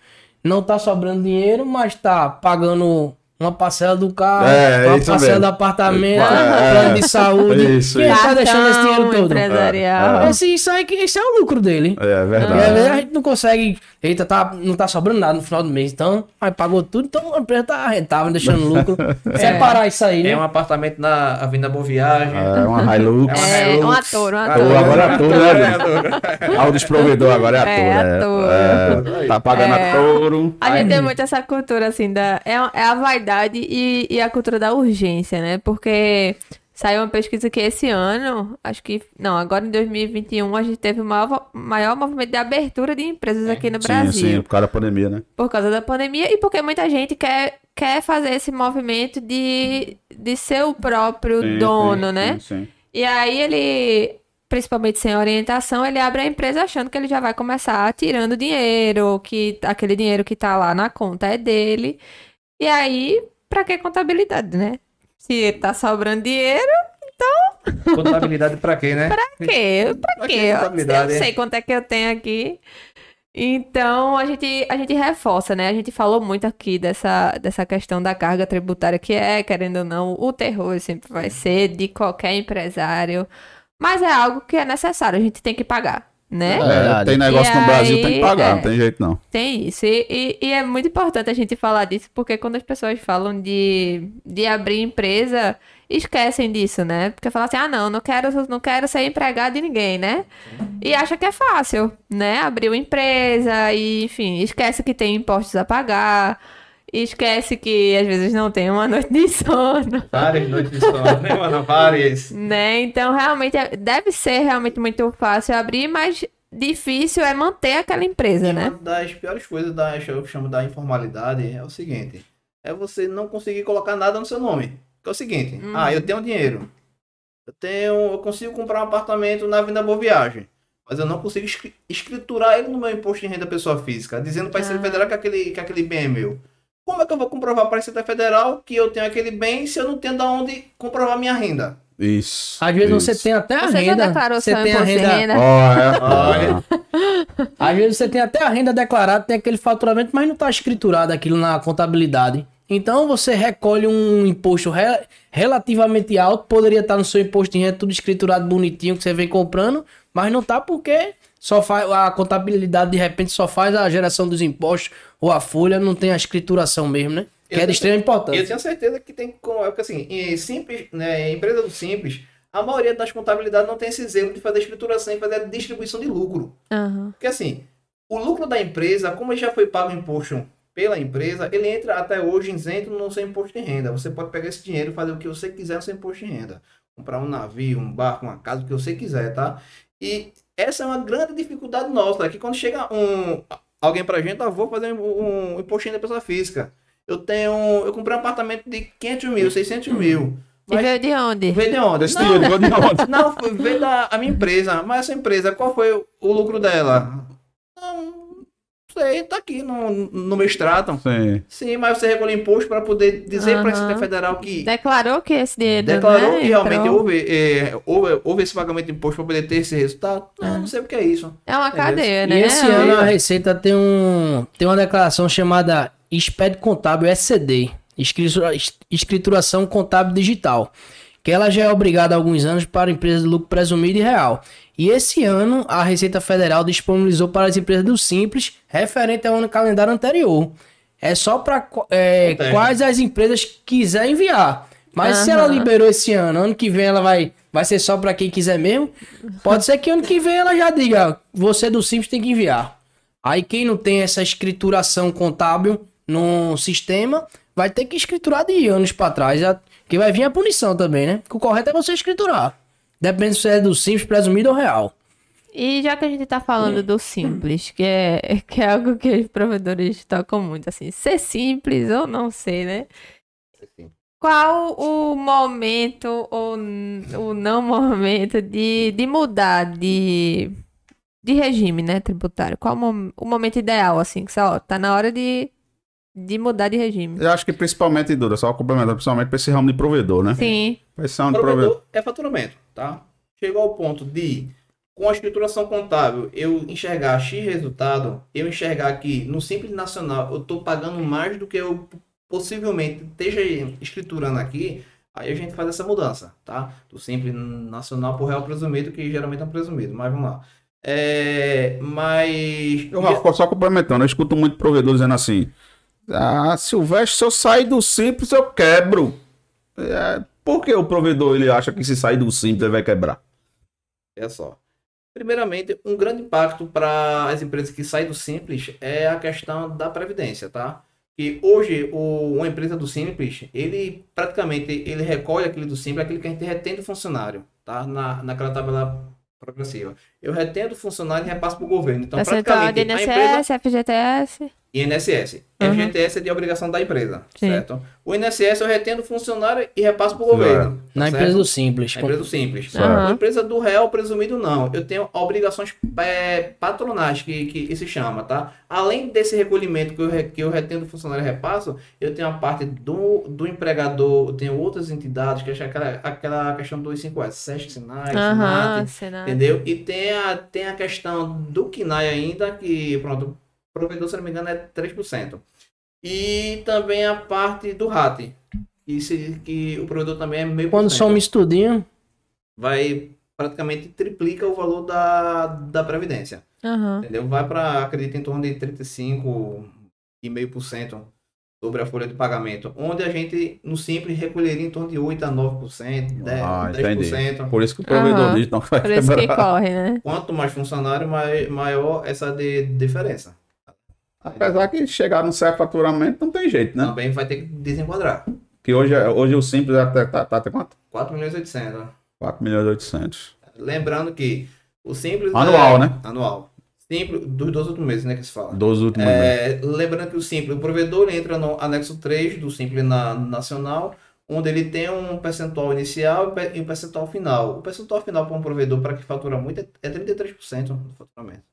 não tá sobrando dinheiro, mas tá pagando uma parcela do carro, É, uma isso parcela mesmo. do apartamento, É, plano de saúde. isso, Quem isso. tá deixando esse dinheiro todo? empresarial. É, Esse, isso aí que esse é o lucro dele. É E às verdade. vezes a gente não consegue. Eita, tá, não tá sobrando nada no final do mês. Então, aí pagou tudo, então a empresa tá rentável, deixando lucro. Separar isso aí, né? É um apartamento na Avenida Boa Viagem. É uma Hilux. É, um ator, um Ah, agora é ator, É, né? ator. Ah, o desprovedor agora é ator. É, É, ator. É, tá pagando É. ator. A gente tem muito essa cultura, assim, da... É, é a vaidade e, e a cultura da urgência, né? Porque saiu uma pesquisa que esse ano, acho que, não, agora em 2021, a gente teve o maior, maior movimento de abertura de empresas aqui no Sim, Brasil. sim, por causa da pandemia, né? Por causa da pandemia e porque muita gente quer, quer fazer esse movimento de, de ser o próprio Sim, dono, sim, né? sim, sim. E aí ele, principalmente sem orientação, ele abre a empresa achando que ele já vai começar tirando dinheiro, que aquele dinheiro que tá lá na conta é dele. E aí, pra que contabilidade, né? Se tá sobrando dinheiro, Contabilidade pra quê, né? pra quê? Pra Pra quê? Eu, é? sei quanto é que eu tenho aqui. Então, a gente, a gente reforça, né? A gente falou muito aqui dessa, dessa questão da carga tributária, que é, querendo ou não, o terror sempre vai ser de qualquer empresário. Mas é algo que é necessário, a gente tem que pagar, né? É É, tem negócio E no Brasil, tem aí, que pagar, é. não tem jeito não. Tem isso. E, e- e é muito importante a gente falar disso, porque quando as pessoas falam de, de abrir empresa, esquecem disso, né? Porque falam assim, ah, não, não quero, não quero ser empregado de ninguém, né? E acha que é fácil, né? Abrir uma empresa e, enfim, esquece que tem impostos a pagar, esquece que às vezes não tem uma noite de sono. Várias noites de sono, né, mano? Várias. Né? Então, realmente, é- deve ser realmente muito fácil abrir, mas difícil é manter aquela empresa, E né? uma das piores coisas da, eu chamo da informalidade é o seguinte: é você não conseguir colocar nada no seu nome. Que é o seguinte: Uhum. ah, eu tenho dinheiro. Eu tenho. Eu consigo comprar um apartamento na Avenida Boa Viagem. Mas eu não consigo escri- escriturar ele no meu imposto de renda pessoa física, dizendo para a Ah. Federal que aquele, que aquele bem é meu. Como é que eu vou comprovar para a Receita Federal que eu tenho aquele bem se eu não tenho de onde comprovar minha renda? Isso. Às vezes isso. você tem até a Você já renda. declarou você seu tem a renda. renda? Olha, Às vezes você tem até a renda declarada, tem aquele faturamento, mas não está escriturado aquilo na contabilidade. Então você recolhe um imposto re- relativamente alto, poderia estar no seu imposto de renda tudo escriturado bonitinho que você vem comprando, mas não tá porque só faz a contabilidade de repente só faz a geração dos impostos ou a folha não tem a escrituração mesmo, né? Que é de Eu- extrema Eu importância. tenho certeza que tem como. É porque assim, em simples, né, em empresa do simples, a maioria das contabilidades não tem esse zelo de fazer escrituração e fazer a distribuição de lucro. Aham. Porque assim, o lucro da empresa, como ele já foi pago imposto pela empresa, ele entra até hoje isento no seu imposto de renda. Você pode pegar esse dinheiro e fazer o que você quiser no seu imposto de renda. Comprar um navio, um barco, uma casa, o que você quiser, tá? E essa é uma grande dificuldade nossa, é que quando chega um alguém pra gente, eu vou fazer um, um imposto da pessoa física. Eu tenho, eu comprei um apartamento de 500 mil, 600 mil. E Mas veio de onde? veio de onde? desse Não, dinheiro, igual de onde? não, foi- veio da a minha empresa. Mas essa empresa, qual foi o, o lucro dela? Não, sei, tá aqui no, no meu extrato. Sim. Sim, mas você recolhe imposto para poder dizer para a. Receita Federal que Declarou que esse dinheiro. declarou né, que realmente entrou. houve, é, houve, houve esse pagamento de imposto para poder ter esse resultado. Não, não sei o que é isso. É uma cadeia, E né? esse É ano a Receita tem, um, tem uma declaração chamada SPED Contábil SCD, escritura- Escrituração Contábil Digital, que ela já é obrigada há alguns anos para empresas de lucro presumido e real. E esse ano a Receita Federal disponibilizou para as empresas do Simples, referente ao ano calendário anterior. É só para Acontece. quais as empresas quiser enviar. Mas se ela liberou esse ano, ano que vem ela vai, vai ser só para quem quiser mesmo. Pode ser que ano que vem ela já diga, você do Simples tem que enviar. Aí quem não tem essa escrituração contábil no sistema, vai ter que escriturar de anos para trás. Já- Que vai vir a punição também, né? Porque o correto é você escriturar. Depende se é do Simples, presumido ou real. E já que a gente tá falando do simples, que é, que é algo que os provedores tocam muito, assim, ser simples ou não ser, né? Qual o momento ou o não momento de, de mudar de, de regime, né, tributário? Qual o, mom- o momento ideal, assim, que só, ó, tá na hora de, de mudar de regime? Eu acho que principalmente, Duda, só complementar, principalmente para esse ramo de provedor, né? Sim, Pra esse ramo de provedor. Provedor é faturamento, tá? Chegou ao ponto de, com a escrituração contábil, eu enxergar X resultado, eu enxergar que no Simples Nacional eu estou pagando mais do que eu possivelmente esteja escriturando aqui, aí a gente faz essa mudança, tá? Do Simples Nacional por Real Presumido, que geralmente é um presumido, mas vamos lá. É, mas... Eu, Rafa, só complementando, eu escuto muito provedor dizendo assim: Ah, Silvestre, se eu sair do simples, eu quebro. É, por que o provedor ele acha que se sair do simples ele vai quebrar? É só. Primeiramente, um grande impacto para as empresas que saem do simples é a questão da previdência, tá? que hoje o, uma empresa do Simples, ele praticamente ele recolhe aquilo do Simples, aquilo que a gente retém do funcionário, tá? Na, naquela tabela progressiva. Eu retendo o funcionário e repasso para o governo. Então, Percentual de praticamente, a empresa... INSS, FGTS. INSS. Uhum. FGTS é de obrigação da empresa, Sim. certo? O INSS eu retendo o funcionário e repasso para o governo. Na tá empresa certo? do Simples. Na empresa do Simples. Certo. A empresa do real presumido, não. Eu tenho obrigações é, patronais, que, que, que se chama, tá? Além desse recolhimento que eu, que eu retendo do funcionário e repasso, eu tenho a parte do, do empregador, eu tenho outras entidades, que é aquela, aquela questão dos 5S, SESC, SINAI, Aham, SINAT. Entendeu? E tem a, tem a questão do KINAI ainda, que, pronto, o provedor, se não me engano, é 3%. E também a parte do RAT, que, se, que o provedor também é meio Quando soma isso tudinho, Vai praticamente triplica o valor da, da Previdência. Aham. Entendeu? Vai para, acredito, em torno de 35,5% sobre a folha de pagamento. Onde a gente, no Simples, recolheria em torno de 8% a 9%, 10%, Ah, 10%. Por isso que o provedor diz não vai Por isso que corre, né? Quanto mais funcionário, mai- maior essa de diferença. Apesar que chegar num certo faturamento não tem jeito, né? Também vai ter que desenquadrar. Que hoje, é- hoje o simples até tá, tá até quanto? 4 milhões e 800. 4 milhões e 800. Lembrando que o simples Anual, é- né? Anual. Simples, dos dois últimos meses, né, que se fala. Dos últimos meses. É, lembrando que o Simples, o provedor entra no anexo 3 do Simples na, nacional, onde ele tem um percentual inicial e um percentual final. O percentual final para um provedor, para que fatura muito, é é 33% do faturamento.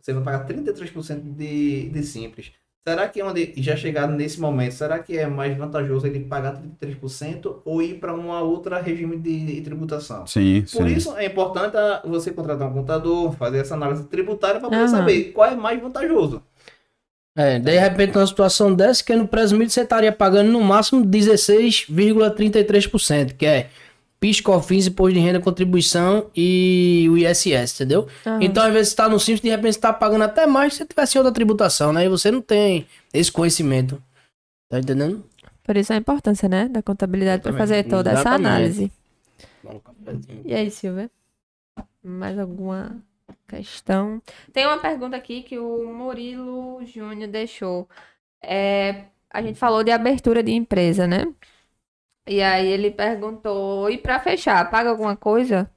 Você vai pagar 33% de, de Simples. Será que onde já chegar nesse momento, será que é mais vantajoso ele pagar 33% ou ir para uma outra regime de, tributação? Sim, Por sim. isso é importante você contratar um contador, fazer essa análise tributária para poder Aham. saber qual é mais vantajoso. é, de repente, uma situação dessa, que no presumido você estaria pagando no máximo 16,33%, que é PIS, COFINS, Imposto de Renda, Contribuição e o ISS, entendeu? Aham. Então, às vezes, você tá no Simples, de repente, você tá pagando até mais se você tivesse outra tributação, né? E você não tem esse conhecimento. Tá entendendo? Por isso a importância, né? Da contabilidade para fazer toda essa Exatamente. análise. Um cafezinho. E aí, Silvia? Mais alguma questão? Tem uma pergunta aqui que o Murilo Júnior deixou. É, a gente falou de abertura de empresa, né? E aí ele perguntou: e para fechar, paga alguma coisa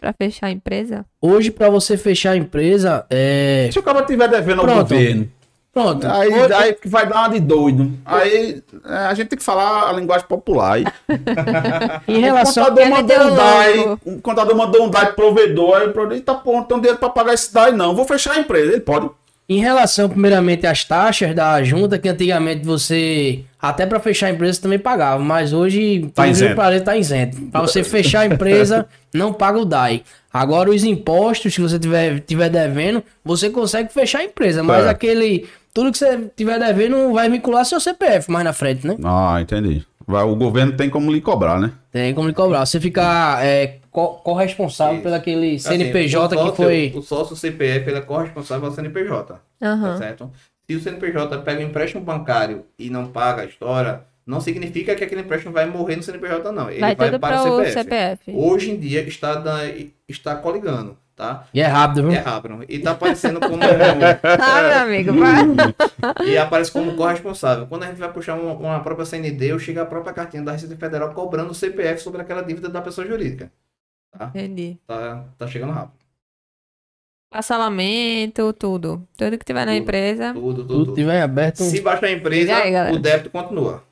para fechar a empresa? Hoje, pra você fechar a empresa, é. Se o cara estiver devendo ao Pronto. governo, Pronto. aí, Hoje- aí que vai dar uma de doido. Aí é, a gente tem que falar a linguagem popular. Em o relação. contador Ele mandou um DAI, o contador mandou um DAI pro provedor, aí o provedor, porra, não tem dinheiro pra pagar esse DAI não, vou fechar a empresa. Ele pode. Em relação, primeiramente, às taxas da junta, que antigamente você, até para fechar a empresa, você também pagava, mas hoje, Tá isento. parece, tá isento. Para você fechar a empresa, não paga o DAI. Agora, os impostos que você tiver, tiver devendo, você consegue fechar a empresa, mas Certo. aquele. Tudo que você tiver devendo vai vincular seu CPF mais na frente, né? Ah, entendi. Vai, o governo tem como lhe cobrar, né? Tem como lhe cobrar. Você fica é, co- corresponsável Isso. pelo aquele Assim, CNPJ o que sócio- foi. O sócio CPF ele é corresponsável ao CNPJ, tá Aham. certo? Se o CNPJ pega um empréstimo bancário e não paga a história, não significa que aquele empréstimo vai morrer no CNPJ, não. Ele Vai vai, tudo para o CPF. CPF. Hoje em dia está, da- está coligando, tá? E é rápido, viu? É rápido. E tá aparecendo como. Ah, meu amigo, vai. e aparece como corresponsável. Quando a gente vai puxar uma, uma própria CND, ou chega a própria cartinha da Receita Federal cobrando o CPF sobre aquela dívida da pessoa jurídica. Entendi. Tá, tá chegando rápido. Parcelamento, tudo. Tudo que tiver na Tudo. empresa. Tudo, tudo, Tudo tudo. tiver aberto. Se baixar a empresa, aí, o débito continua.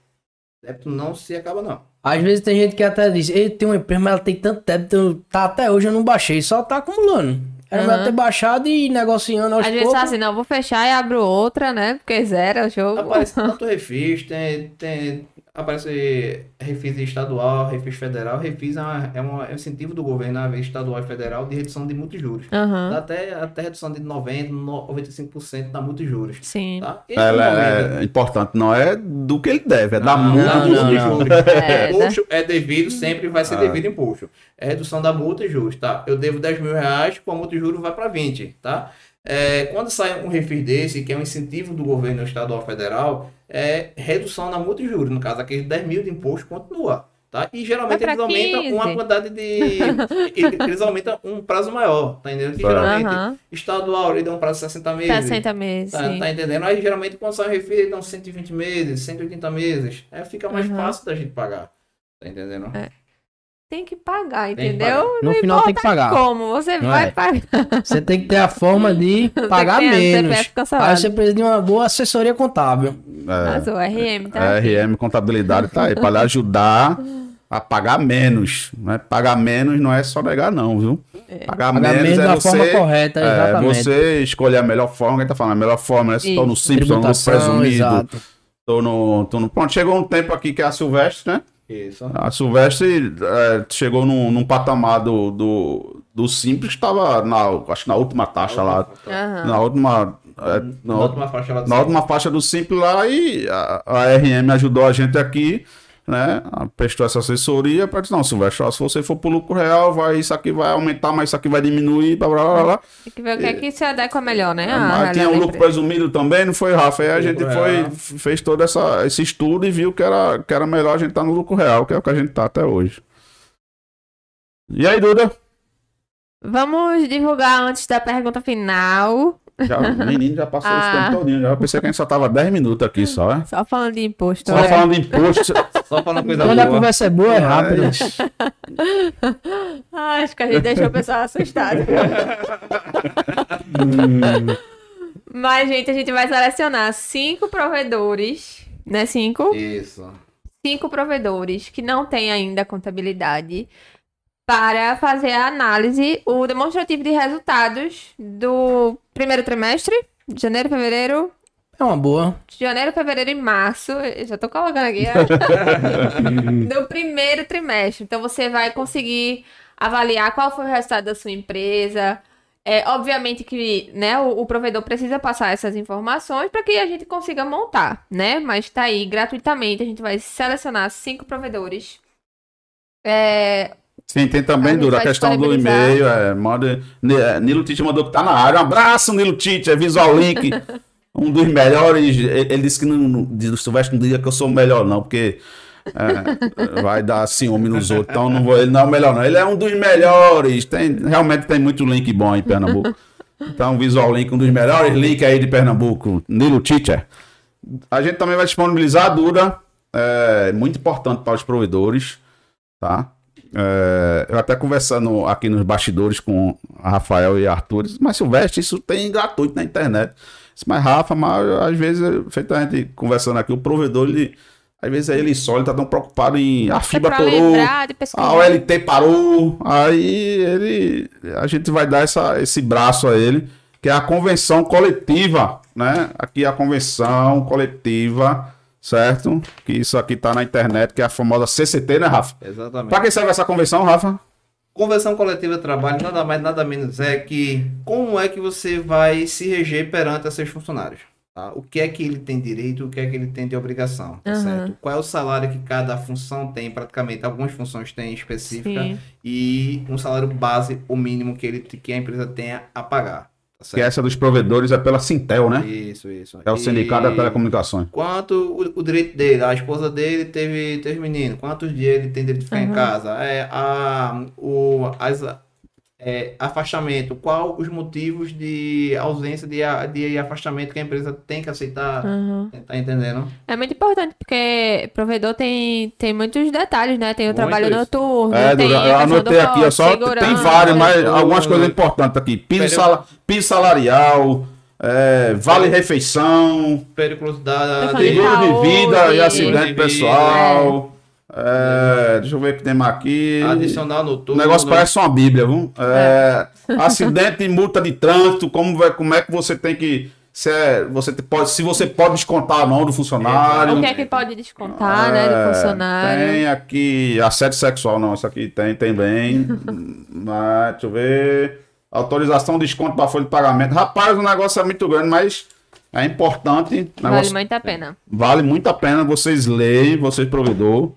O débito não se acaba, não. Às vezes tem gente que até diz, ele tem uma empresa, mas ela tem tanto débito, tá até hoje eu não baixei, só tá acumulando. Era melhor Aham. ter baixado e negociando aos Às vezes poucos. tá assim, não, vou fechar e abro outra, né? Porque zero o jogo. Aparece tanto refis, tem, tem, aparece refis estadual, refis federal. Refis é, uma, é, uma- é um incentivo do governo, a vez estadual e federal, de redução de multijuros. Aham. Dá até, até redução de 90%, 95% da multijuros. Sim. Tá? Ela momento- é importante, não é do que ele deve, é da multa não, dos não, juros. não. juros. É, Imposto é devido, sempre vai ser devido imposto. É redução da multa e juros, tá? Eu devo 10 mil reais, com a multa e juros vai para 20, tá? É, quando sai um refis desse, que é um incentivo do governo estadual federal, é redução na multa e juros. No caso, aqueles 10 mil de imposto continua. Tá? E geralmente eles pra aumentam 15. uma quantidade de. eles aumentam um prazo maior, tá entendendo? Que É. geralmente Aham. estadual ele dá um prazo de 60 meses. 60 meses. Tá, tá entendendo? Aí geralmente quando sai refil, ele dá uns 120 meses, 180 meses. Aí fica mais Uhum. fácil da gente pagar. Tá entendendo? É. Tem que pagar, Tem que entendeu? pagar. No Não final tem que pagar. Como? Você Não vai é? pagar. Você tem que ter a forma de pagar Tem menos. Aí você precisa de uma boa assessoria contábil. Mas o RM tá É. RM Contabilidade tá aí para lhe ajudar a pagar menos. Né? Pagar menos não é só negar, não, viu? Pagar, Pagar menos, menos é da você, forma correta, é, exatamente. você escolher a melhor forma, que a gente tá falando, a melhor forma, né? Se tô no simples, tô no presumido, exato. tô no, tô no... Pronto, chegou um tempo aqui que é a Silvestre, né? Isso. A Silvestre é, chegou num, num patamar do, do, do simples, estava na, acho na última taxa lá, na última... é, Na na, última faixa lá do na centro. última faixa do Simples lá e a, a RM ajudou a gente aqui, né? Prestou essa assessoria para dizer, não, Silvestre, se você for pro lucro real, vai, isso aqui vai aumentar, mas isso aqui vai diminuir, blá blá blá blá. Tem que ver o que é que se adequa melhor, né? Mas A tinha da lucro empresa. presumido também, não foi, Rafa? Aí a gente foi, fez todo essa, esse estudo e viu que era, que era melhor a gente estar no lucro real, que é o que a gente tá até hoje. E aí, Duda? Vamos divulgar antes da pergunta final. Já, o menino já passou esse Ah. tempo todinho. Já pensei que a gente só tava 10 minutos aqui só, é? Só falando de imposto. Só né? falando de imposto. Só falando coisa Quando a boa. conversa é boa, é rápido. Ah, acho que a gente deixou o pessoal assustado. Mas, gente, a gente vai selecionar cinco provedores, né? Cinco? Isso. Cinco provedores que não têm ainda contabilidade para fazer a análise, o demonstrativo de resultados do primeiro trimestre, de janeiro, fevereiro, É uma boa. janeiro, fevereiro e março. Eu já tô colocando aqui. do primeiro trimestre. Então você vai conseguir avaliar qual foi o resultado da sua empresa. É, obviamente que né, o, o provedor precisa passar essas informações para que a gente consiga montar, né? Mas tá aí gratuitamente. A gente vai selecionar cinco provedores. É, Sim, tem também, A Dura, a questão do e-mail. É, manda, Ni- é, Nilo Tite mandou que tá na área. Um abraço, Nilo Tite, é Visual Link. um dos melhores. Ele, disse que não, o Silvestre não diga que eu sou o melhor, não, porque é, vai dar ciúme nos outros. Então não vou, ele não é o melhor, não. Ele é um dos melhores. Tem, realmente tem muito link bom em Pernambuco. Então, Visual Link, um dos melhores links aí de Pernambuco. Nilo Teacher. A gente também vai disponibilizar a Dura, é muito importante para os provedores, tá? É, eu até conversando aqui nos bastidores com Rafael e Arthur, mas Silvestre, isso tem gratuito na internet. Disse, mas Rafa, mas às vezes, feito a gente conversando aqui, o provedor, ele, às vezes é ele só, ele tá tão preocupado em a é fibra de pesquisar. a OLT parou, aí ele, a gente vai dar essa, esse braço a ele, que é a convenção coletiva, né? Aqui é a convenção coletiva, certo? Que isso aqui tá na internet, que é a famosa CCT, né, Rafa? Exatamente. Pra que serve essa convenção, Rafa? Convenção coletiva de trabalho nada mais nada menos é que como é que você vai se reger perante seus funcionários. tá? O que é que ele tem direito, o que é que ele tem de obrigação, tá Aham. certo? Qual é o salário que cada função tem, praticamente algumas funções têm específica Sim. e um salário base, o mínimo que, ele, que a empresa tenha a pagar. Tá Que certo? essa dos provedores é pela Sintel, né? Isso, isso. É o Sindicato da Telecomunicações. Quanto o, o direito dele, a esposa dele teve, teve menino, quantos dias ele tem direito de ficar em Uhum. casa, é, a, o as, é, afastamento, qual os motivos de ausência de, a- de afastamento que a empresa tem que aceitar, Uhum. tá entendendo? É muito importante, porque provedor tem, tem muitos detalhes, né? Tem o Muitos. trabalho noturno, É, tem Dura, a eu anotei do aqui, só tem vários, mas algumas coisas importantes aqui. Piso, sala- piso salarial, é, vale refeição, Periculosidade, seguro de vida e acidente pessoal. É, deixa eu ver o que tem mais aqui. adicional O negócio parece uma bíblia, viu? É, Acidente e multa de trânsito, como, vai, como é que você tem que... Se, é- você te- pode, se você pode descontar ou não do funcionário. O que é que pode descontar, né, É, do funcionário? Tem aqui assédio sexual, não, isso aqui tem, tem bem. mas, deixa eu ver. Autorização de desconto para folha de pagamento. Rapaz, o negócio é muito grande, mas é importante. O Vale negócio muito a pena. vale muito a pena vocês lerem, vocês provedor,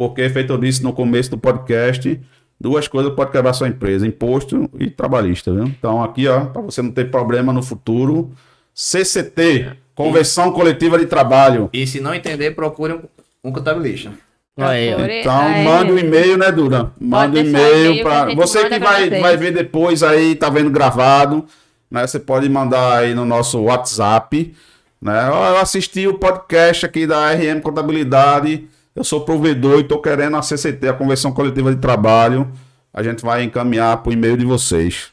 porque, feito eu disse no começo do podcast, duas coisas podem quebrar sua empresa, imposto e trabalhista, viu? Então aqui, ó, para você não ter problema no futuro, CCT, Convenção Coletiva de Trabalho. E se não entender, procure um, um contabilista. Aí, Então, aí- manda um e-mail, né, Duda? Manda um e-mail para você que vai, vai ver depois aí, tá vendo gravado, né? Você pode mandar aí no nosso WhatsApp, né? Eu assisti o podcast aqui da RM Contabilidade, eu sou provedor e tô querendo a CCT, a Convenção Coletiva de Trabalho. A gente vai encaminhar pro e-mail de vocês.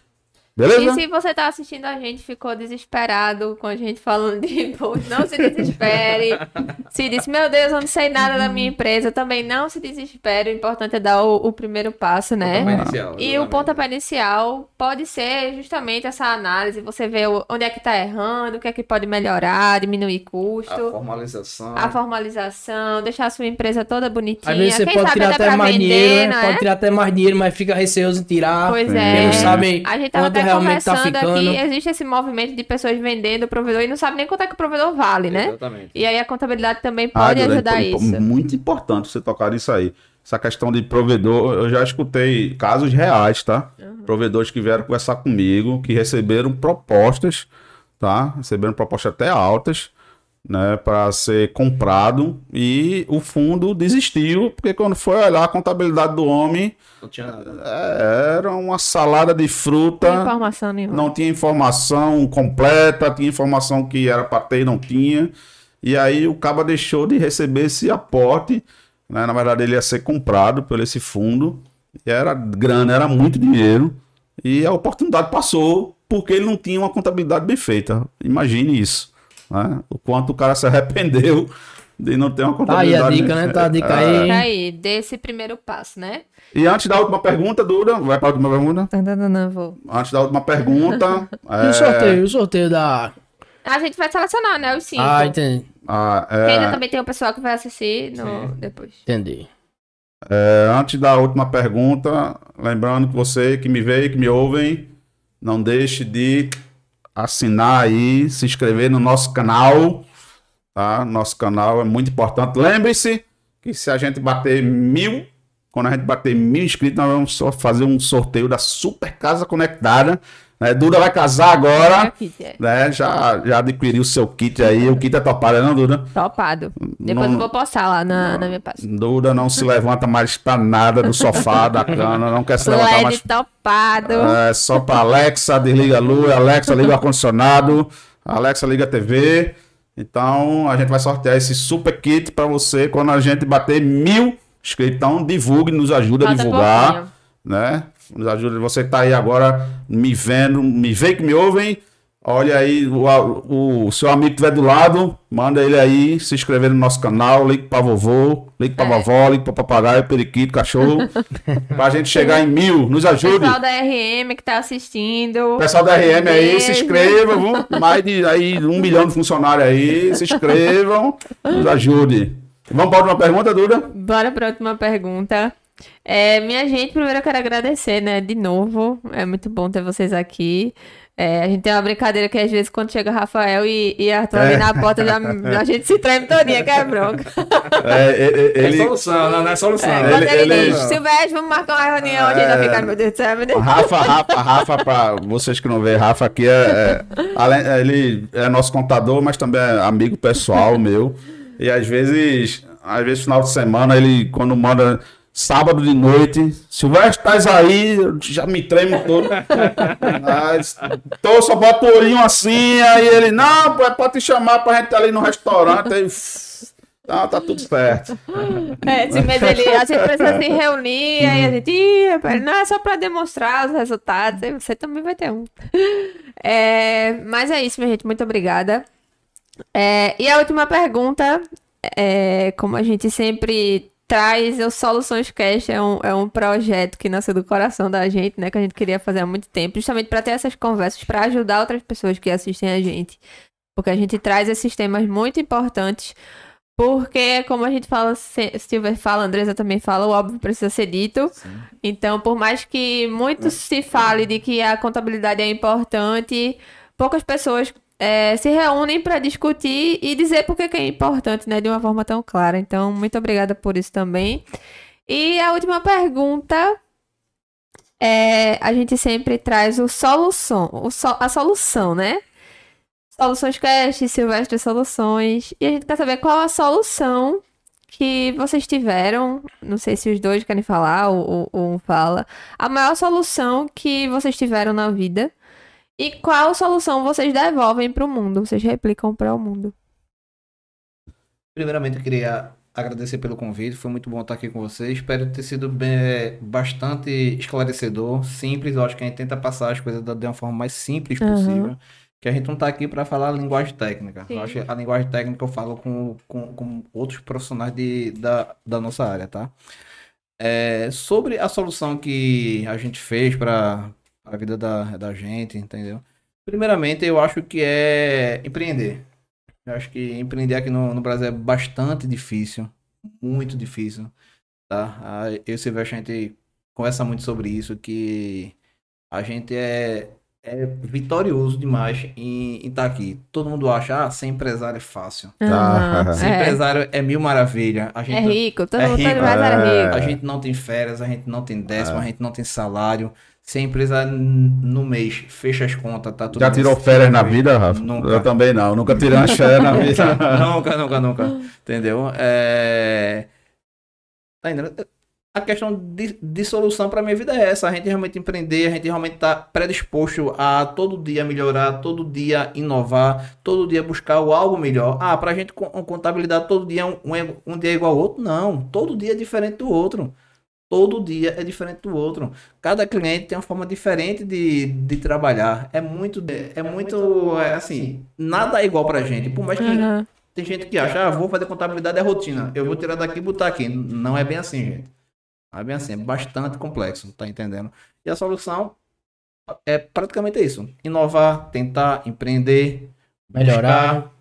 Beleza? E se você tá assistindo a gente, ficou desesperado com a gente falando de imposto, não se desespere. se disse, meu Deus, eu não sei nada da minha empresa, também não se desespere. O importante é dar o, o primeiro passo, né? Inicial, E o pontapé inicial pode ser justamente essa análise, você vê onde é que tá errando, o que é que pode melhorar, diminuir A custo, formalização. a, formalização, deixar a sua empresa toda bonitinha. Às vezes você Quem pode tirar até até mais vender, dinheiro, é? Pode tirar até mais dinheiro, mas fica receoso em tirar. Pois é. Não sabem A gente tava até realmente tá ficando. aqui, existe esse movimento de pessoas vendendo o provedor e não sabe nem quanto é que o provedor vale, né? Exatamente. E aí a contabilidade também Ah, pode Duda, ajudar é isso. Muito importante você tocar nisso aí. Essa questão de provedor, eu já escutei casos reais, tá? Provedores que vieram conversar comigo, que receberam propostas, tá? Receberam propostas até altas, né, para ser comprado e o fundo desistiu, porque quando foi olhar a contabilidade do homem, Não tinha nada. era uma salada de fruta. Tem informação nenhuma. Não tinha informação completa, tinha informação que era para ter e não tinha. E aí o Caba deixou de receber esse aporte. Né? Na verdade, ele ia ser comprado por esse fundo. E era grana, era muito dinheiro. E a oportunidade passou porque ele não tinha uma contabilidade bem feita. Imagine isso. Né? O quanto o cara se arrependeu de não ter uma Tá aí contabilidade. a dica, né? Tá a dica É. aí. Aí, desse primeiro passo, né? E antes da última pergunta, Duda, vai para a última pergunta? Não, não, não, vou. Antes da última pergunta. E é, o sorteio? O sorteio da. A gente vai selecionar, né? Os cinco. Ah, entendi. ah, Porque ainda é, também tem o pessoal que vai assistir no... depois. Entendi. É, antes da última pergunta, lembrando que você que me vê e que me ouvem, não deixe de assinar aí, se inscrever no nosso canal, tá? Nosso canal é muito importante. Lembre-se que se a gente bater mil, quando a gente bater mil inscritos, nós vamos fazer um sorteio da Super Casa Conectada. Né? Duda vai casar agora, é. né? Já, já adquiriu o seu kit aí. O kit é topado, não, Duda? Topado. Depois Não- eu vou postar lá na, na minha página. Duda não se levanta mais pra nada do sofá, da cama, não quer se levantar LED mais. topado. É só pra Alexa, desliga a luz, Alexa liga o ar-condicionado, Alexa liga a TV. Então a gente vai sortear esse super kit pra você quando a gente bater mil inscritos. Então divulgue, nos ajuda a Falta divulgar, pouquinho. né? Nos ajuda. Você que tá aí agora me vendo, me vê que me ouvem. Olha aí, o, o seu amigo que estiver do lado, manda ele aí se inscrever no nosso canal, ligue pra vovô, ligue pra É. vovó, ligue pra papagaio, periquito, cachorro, pra gente chegar em mil, nos ajude. Pessoal da RM que tá assistindo. Pessoal da RM aí, se Beijo. inscrevam, viu? mais de aí, um milhão de funcionários aí, se inscrevam, nos ajude. Vamos para a última pergunta, Duda? Bora pra última pergunta. É, minha gente, primeiro eu quero agradecer, né, de novo. É muito bom ter vocês aqui. É, a gente tem uma brincadeira que às vezes quando chega Rafael e, e Arthur ali É. na porta, já, a gente se treme todinha, que é bronca. É, é, é, É ele, solução, não, não é solução. É, Ele- quando ele, ele- diz, Silvestre, vamos marcar uma reunião, a gente já fica, meu Deus do céu, meu Deus. Rafa, Rafa, Rafa, para vocês que não veem, Rafa aqui é, é- além- ele é nosso contador, mas também é amigo pessoal meu. E às vezes, às vezes final de semana ele quando manda sábado de noite, Silvestre, estás aí, já me tremo todo. Mas, tô, só bota o olhinho assim, aí ele, não, é te chamar pra gente ir ali no restaurante. Aí, tá, tá tudo certo. É, esse mês ele, a gente precisa se reunir, aí a gente, não é só pra demonstrar os resultados, aí você também vai ter um. É, mas é isso, minha gente, muito obrigada. É, e a última pergunta, é, como a gente sempre traz, o Soluções Cast é um, é um projeto que nasceu do coração da gente, né, que a gente queria fazer há muito tempo, justamente para ter essas conversas, para ajudar outras pessoas que assistem a gente. Porque a gente traz esses temas muito importantes porque, como a gente fala, Silver fala, Andresa também fala, o óbvio precisa ser dito. Então, por mais que muito se fale de que a contabilidade é importante, poucas pessoas eh, se reúnem para discutir e dizer por que é importante, né, de uma forma tão clara. Então, muito obrigada por isso também. E a última pergunta é, a gente sempre traz o solução, o so- a solução, né? Soluções Cast, Silvestre Soluções. E a gente quer saber qual a solução que vocês tiveram, não sei se os dois querem falar ou um fala, a maior solução que vocês tiveram na vida e qual solução vocês devolvem para o mundo, vocês replicam para o mundo. Primeiramente, eu queria agradecer pelo convite, foi muito bom estar aqui com vocês. Espero ter sido bem, bastante esclarecedor, simples. Eu acho que a gente tenta passar as coisas de uma forma mais simples Uhum. possível. Que a gente não está aqui para falar a linguagem técnica. Sim. Eu acho que a linguagem técnica eu falo com, com, com outros profissionais de, da, da nossa área, tá? É, sobre a solução que a gente fez para a vida da, da gente, entendeu? Primeiramente, eu acho que é empreender. Eu acho que empreender aqui no, no Brasil é bastante difícil, muito difícil, tá? Ah, Eu e o Silvestre, a gente conversa muito sobre isso, que a gente é, é vitorioso demais em estar aqui. Todo mundo acha, ah, ser empresário é fácil. Tá. Aham, Ser é. empresário é mil maravilha. A É gente, rico, todo é mundo rico, todo é. rico. a gente não tem férias, a gente não tem décimo, a gente não tem salário. Se a empresa no mês fecha as contas, tá tudo Já tirou férias na vida, Rafa? Nunca. Eu também não. Nunca tirei umas férias na vida. nunca, nunca, nunca. Entendeu? É... Tá entendendo? A questão de, de solução para minha vida é essa. A gente realmente empreender, a gente realmente tá predisposto a todo dia melhorar, todo dia inovar, todo dia buscar o algo melhor. Ah, pra gente com com contabilidade todo dia um, um, um dia é igual ao outro? Não. Todo dia é diferente do outro. Todo dia é diferente do outro. Cada cliente tem uma forma diferente de, de trabalhar. É muito, é muito, é assim, nada é igual pra gente. Por mais que Aham. tem gente que acha, ah, vou fazer contabilidade é rotina. Eu vou tirar daqui e botar aqui. Não é bem assim, gente. Não é bem assim. É bastante complexo, tá entendendo? E a solução é praticamente isso. Inovar, tentar, empreender, Melhorar. buscar.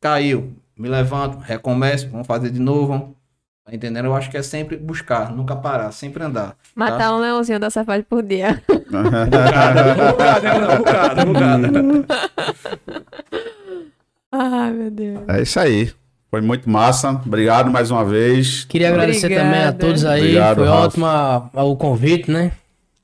Caiu, me levanto, recomeço, vamos fazer de novo. Tá entendendo? Eu acho que é sempre buscar, nunca parar, sempre andar. Matar um leãozinho da safari por dia. Ai, meu Deus. É isso aí. Foi muito massa. Obrigado mais uma vez. Queria agradecer Obrigada. também a todos aí. Obrigado, Foi Rafa. ótimo a- a- o convite, né?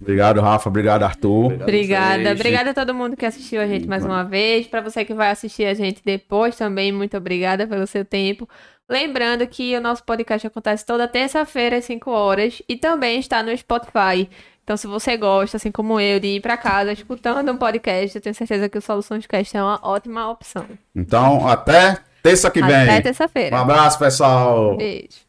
Obrigado, Rafa. Obrigado, Arthur. Obrigada. vocês. Obrigada a todo mundo que assistiu a gente mais uma vez. Pra você que vai assistir a gente depois também, muito obrigada pelo seu tempo. Lembrando que o nosso podcast acontece toda terça-feira às 5 horas e também está no Spotify. Então, se você gosta, assim como eu, de ir pra casa escutando um podcast, eu tenho certeza que o Soluções Cast é uma ótima opção. Então, até terça que vem. Até Um terça-feira. abraço, pessoal. Beijo.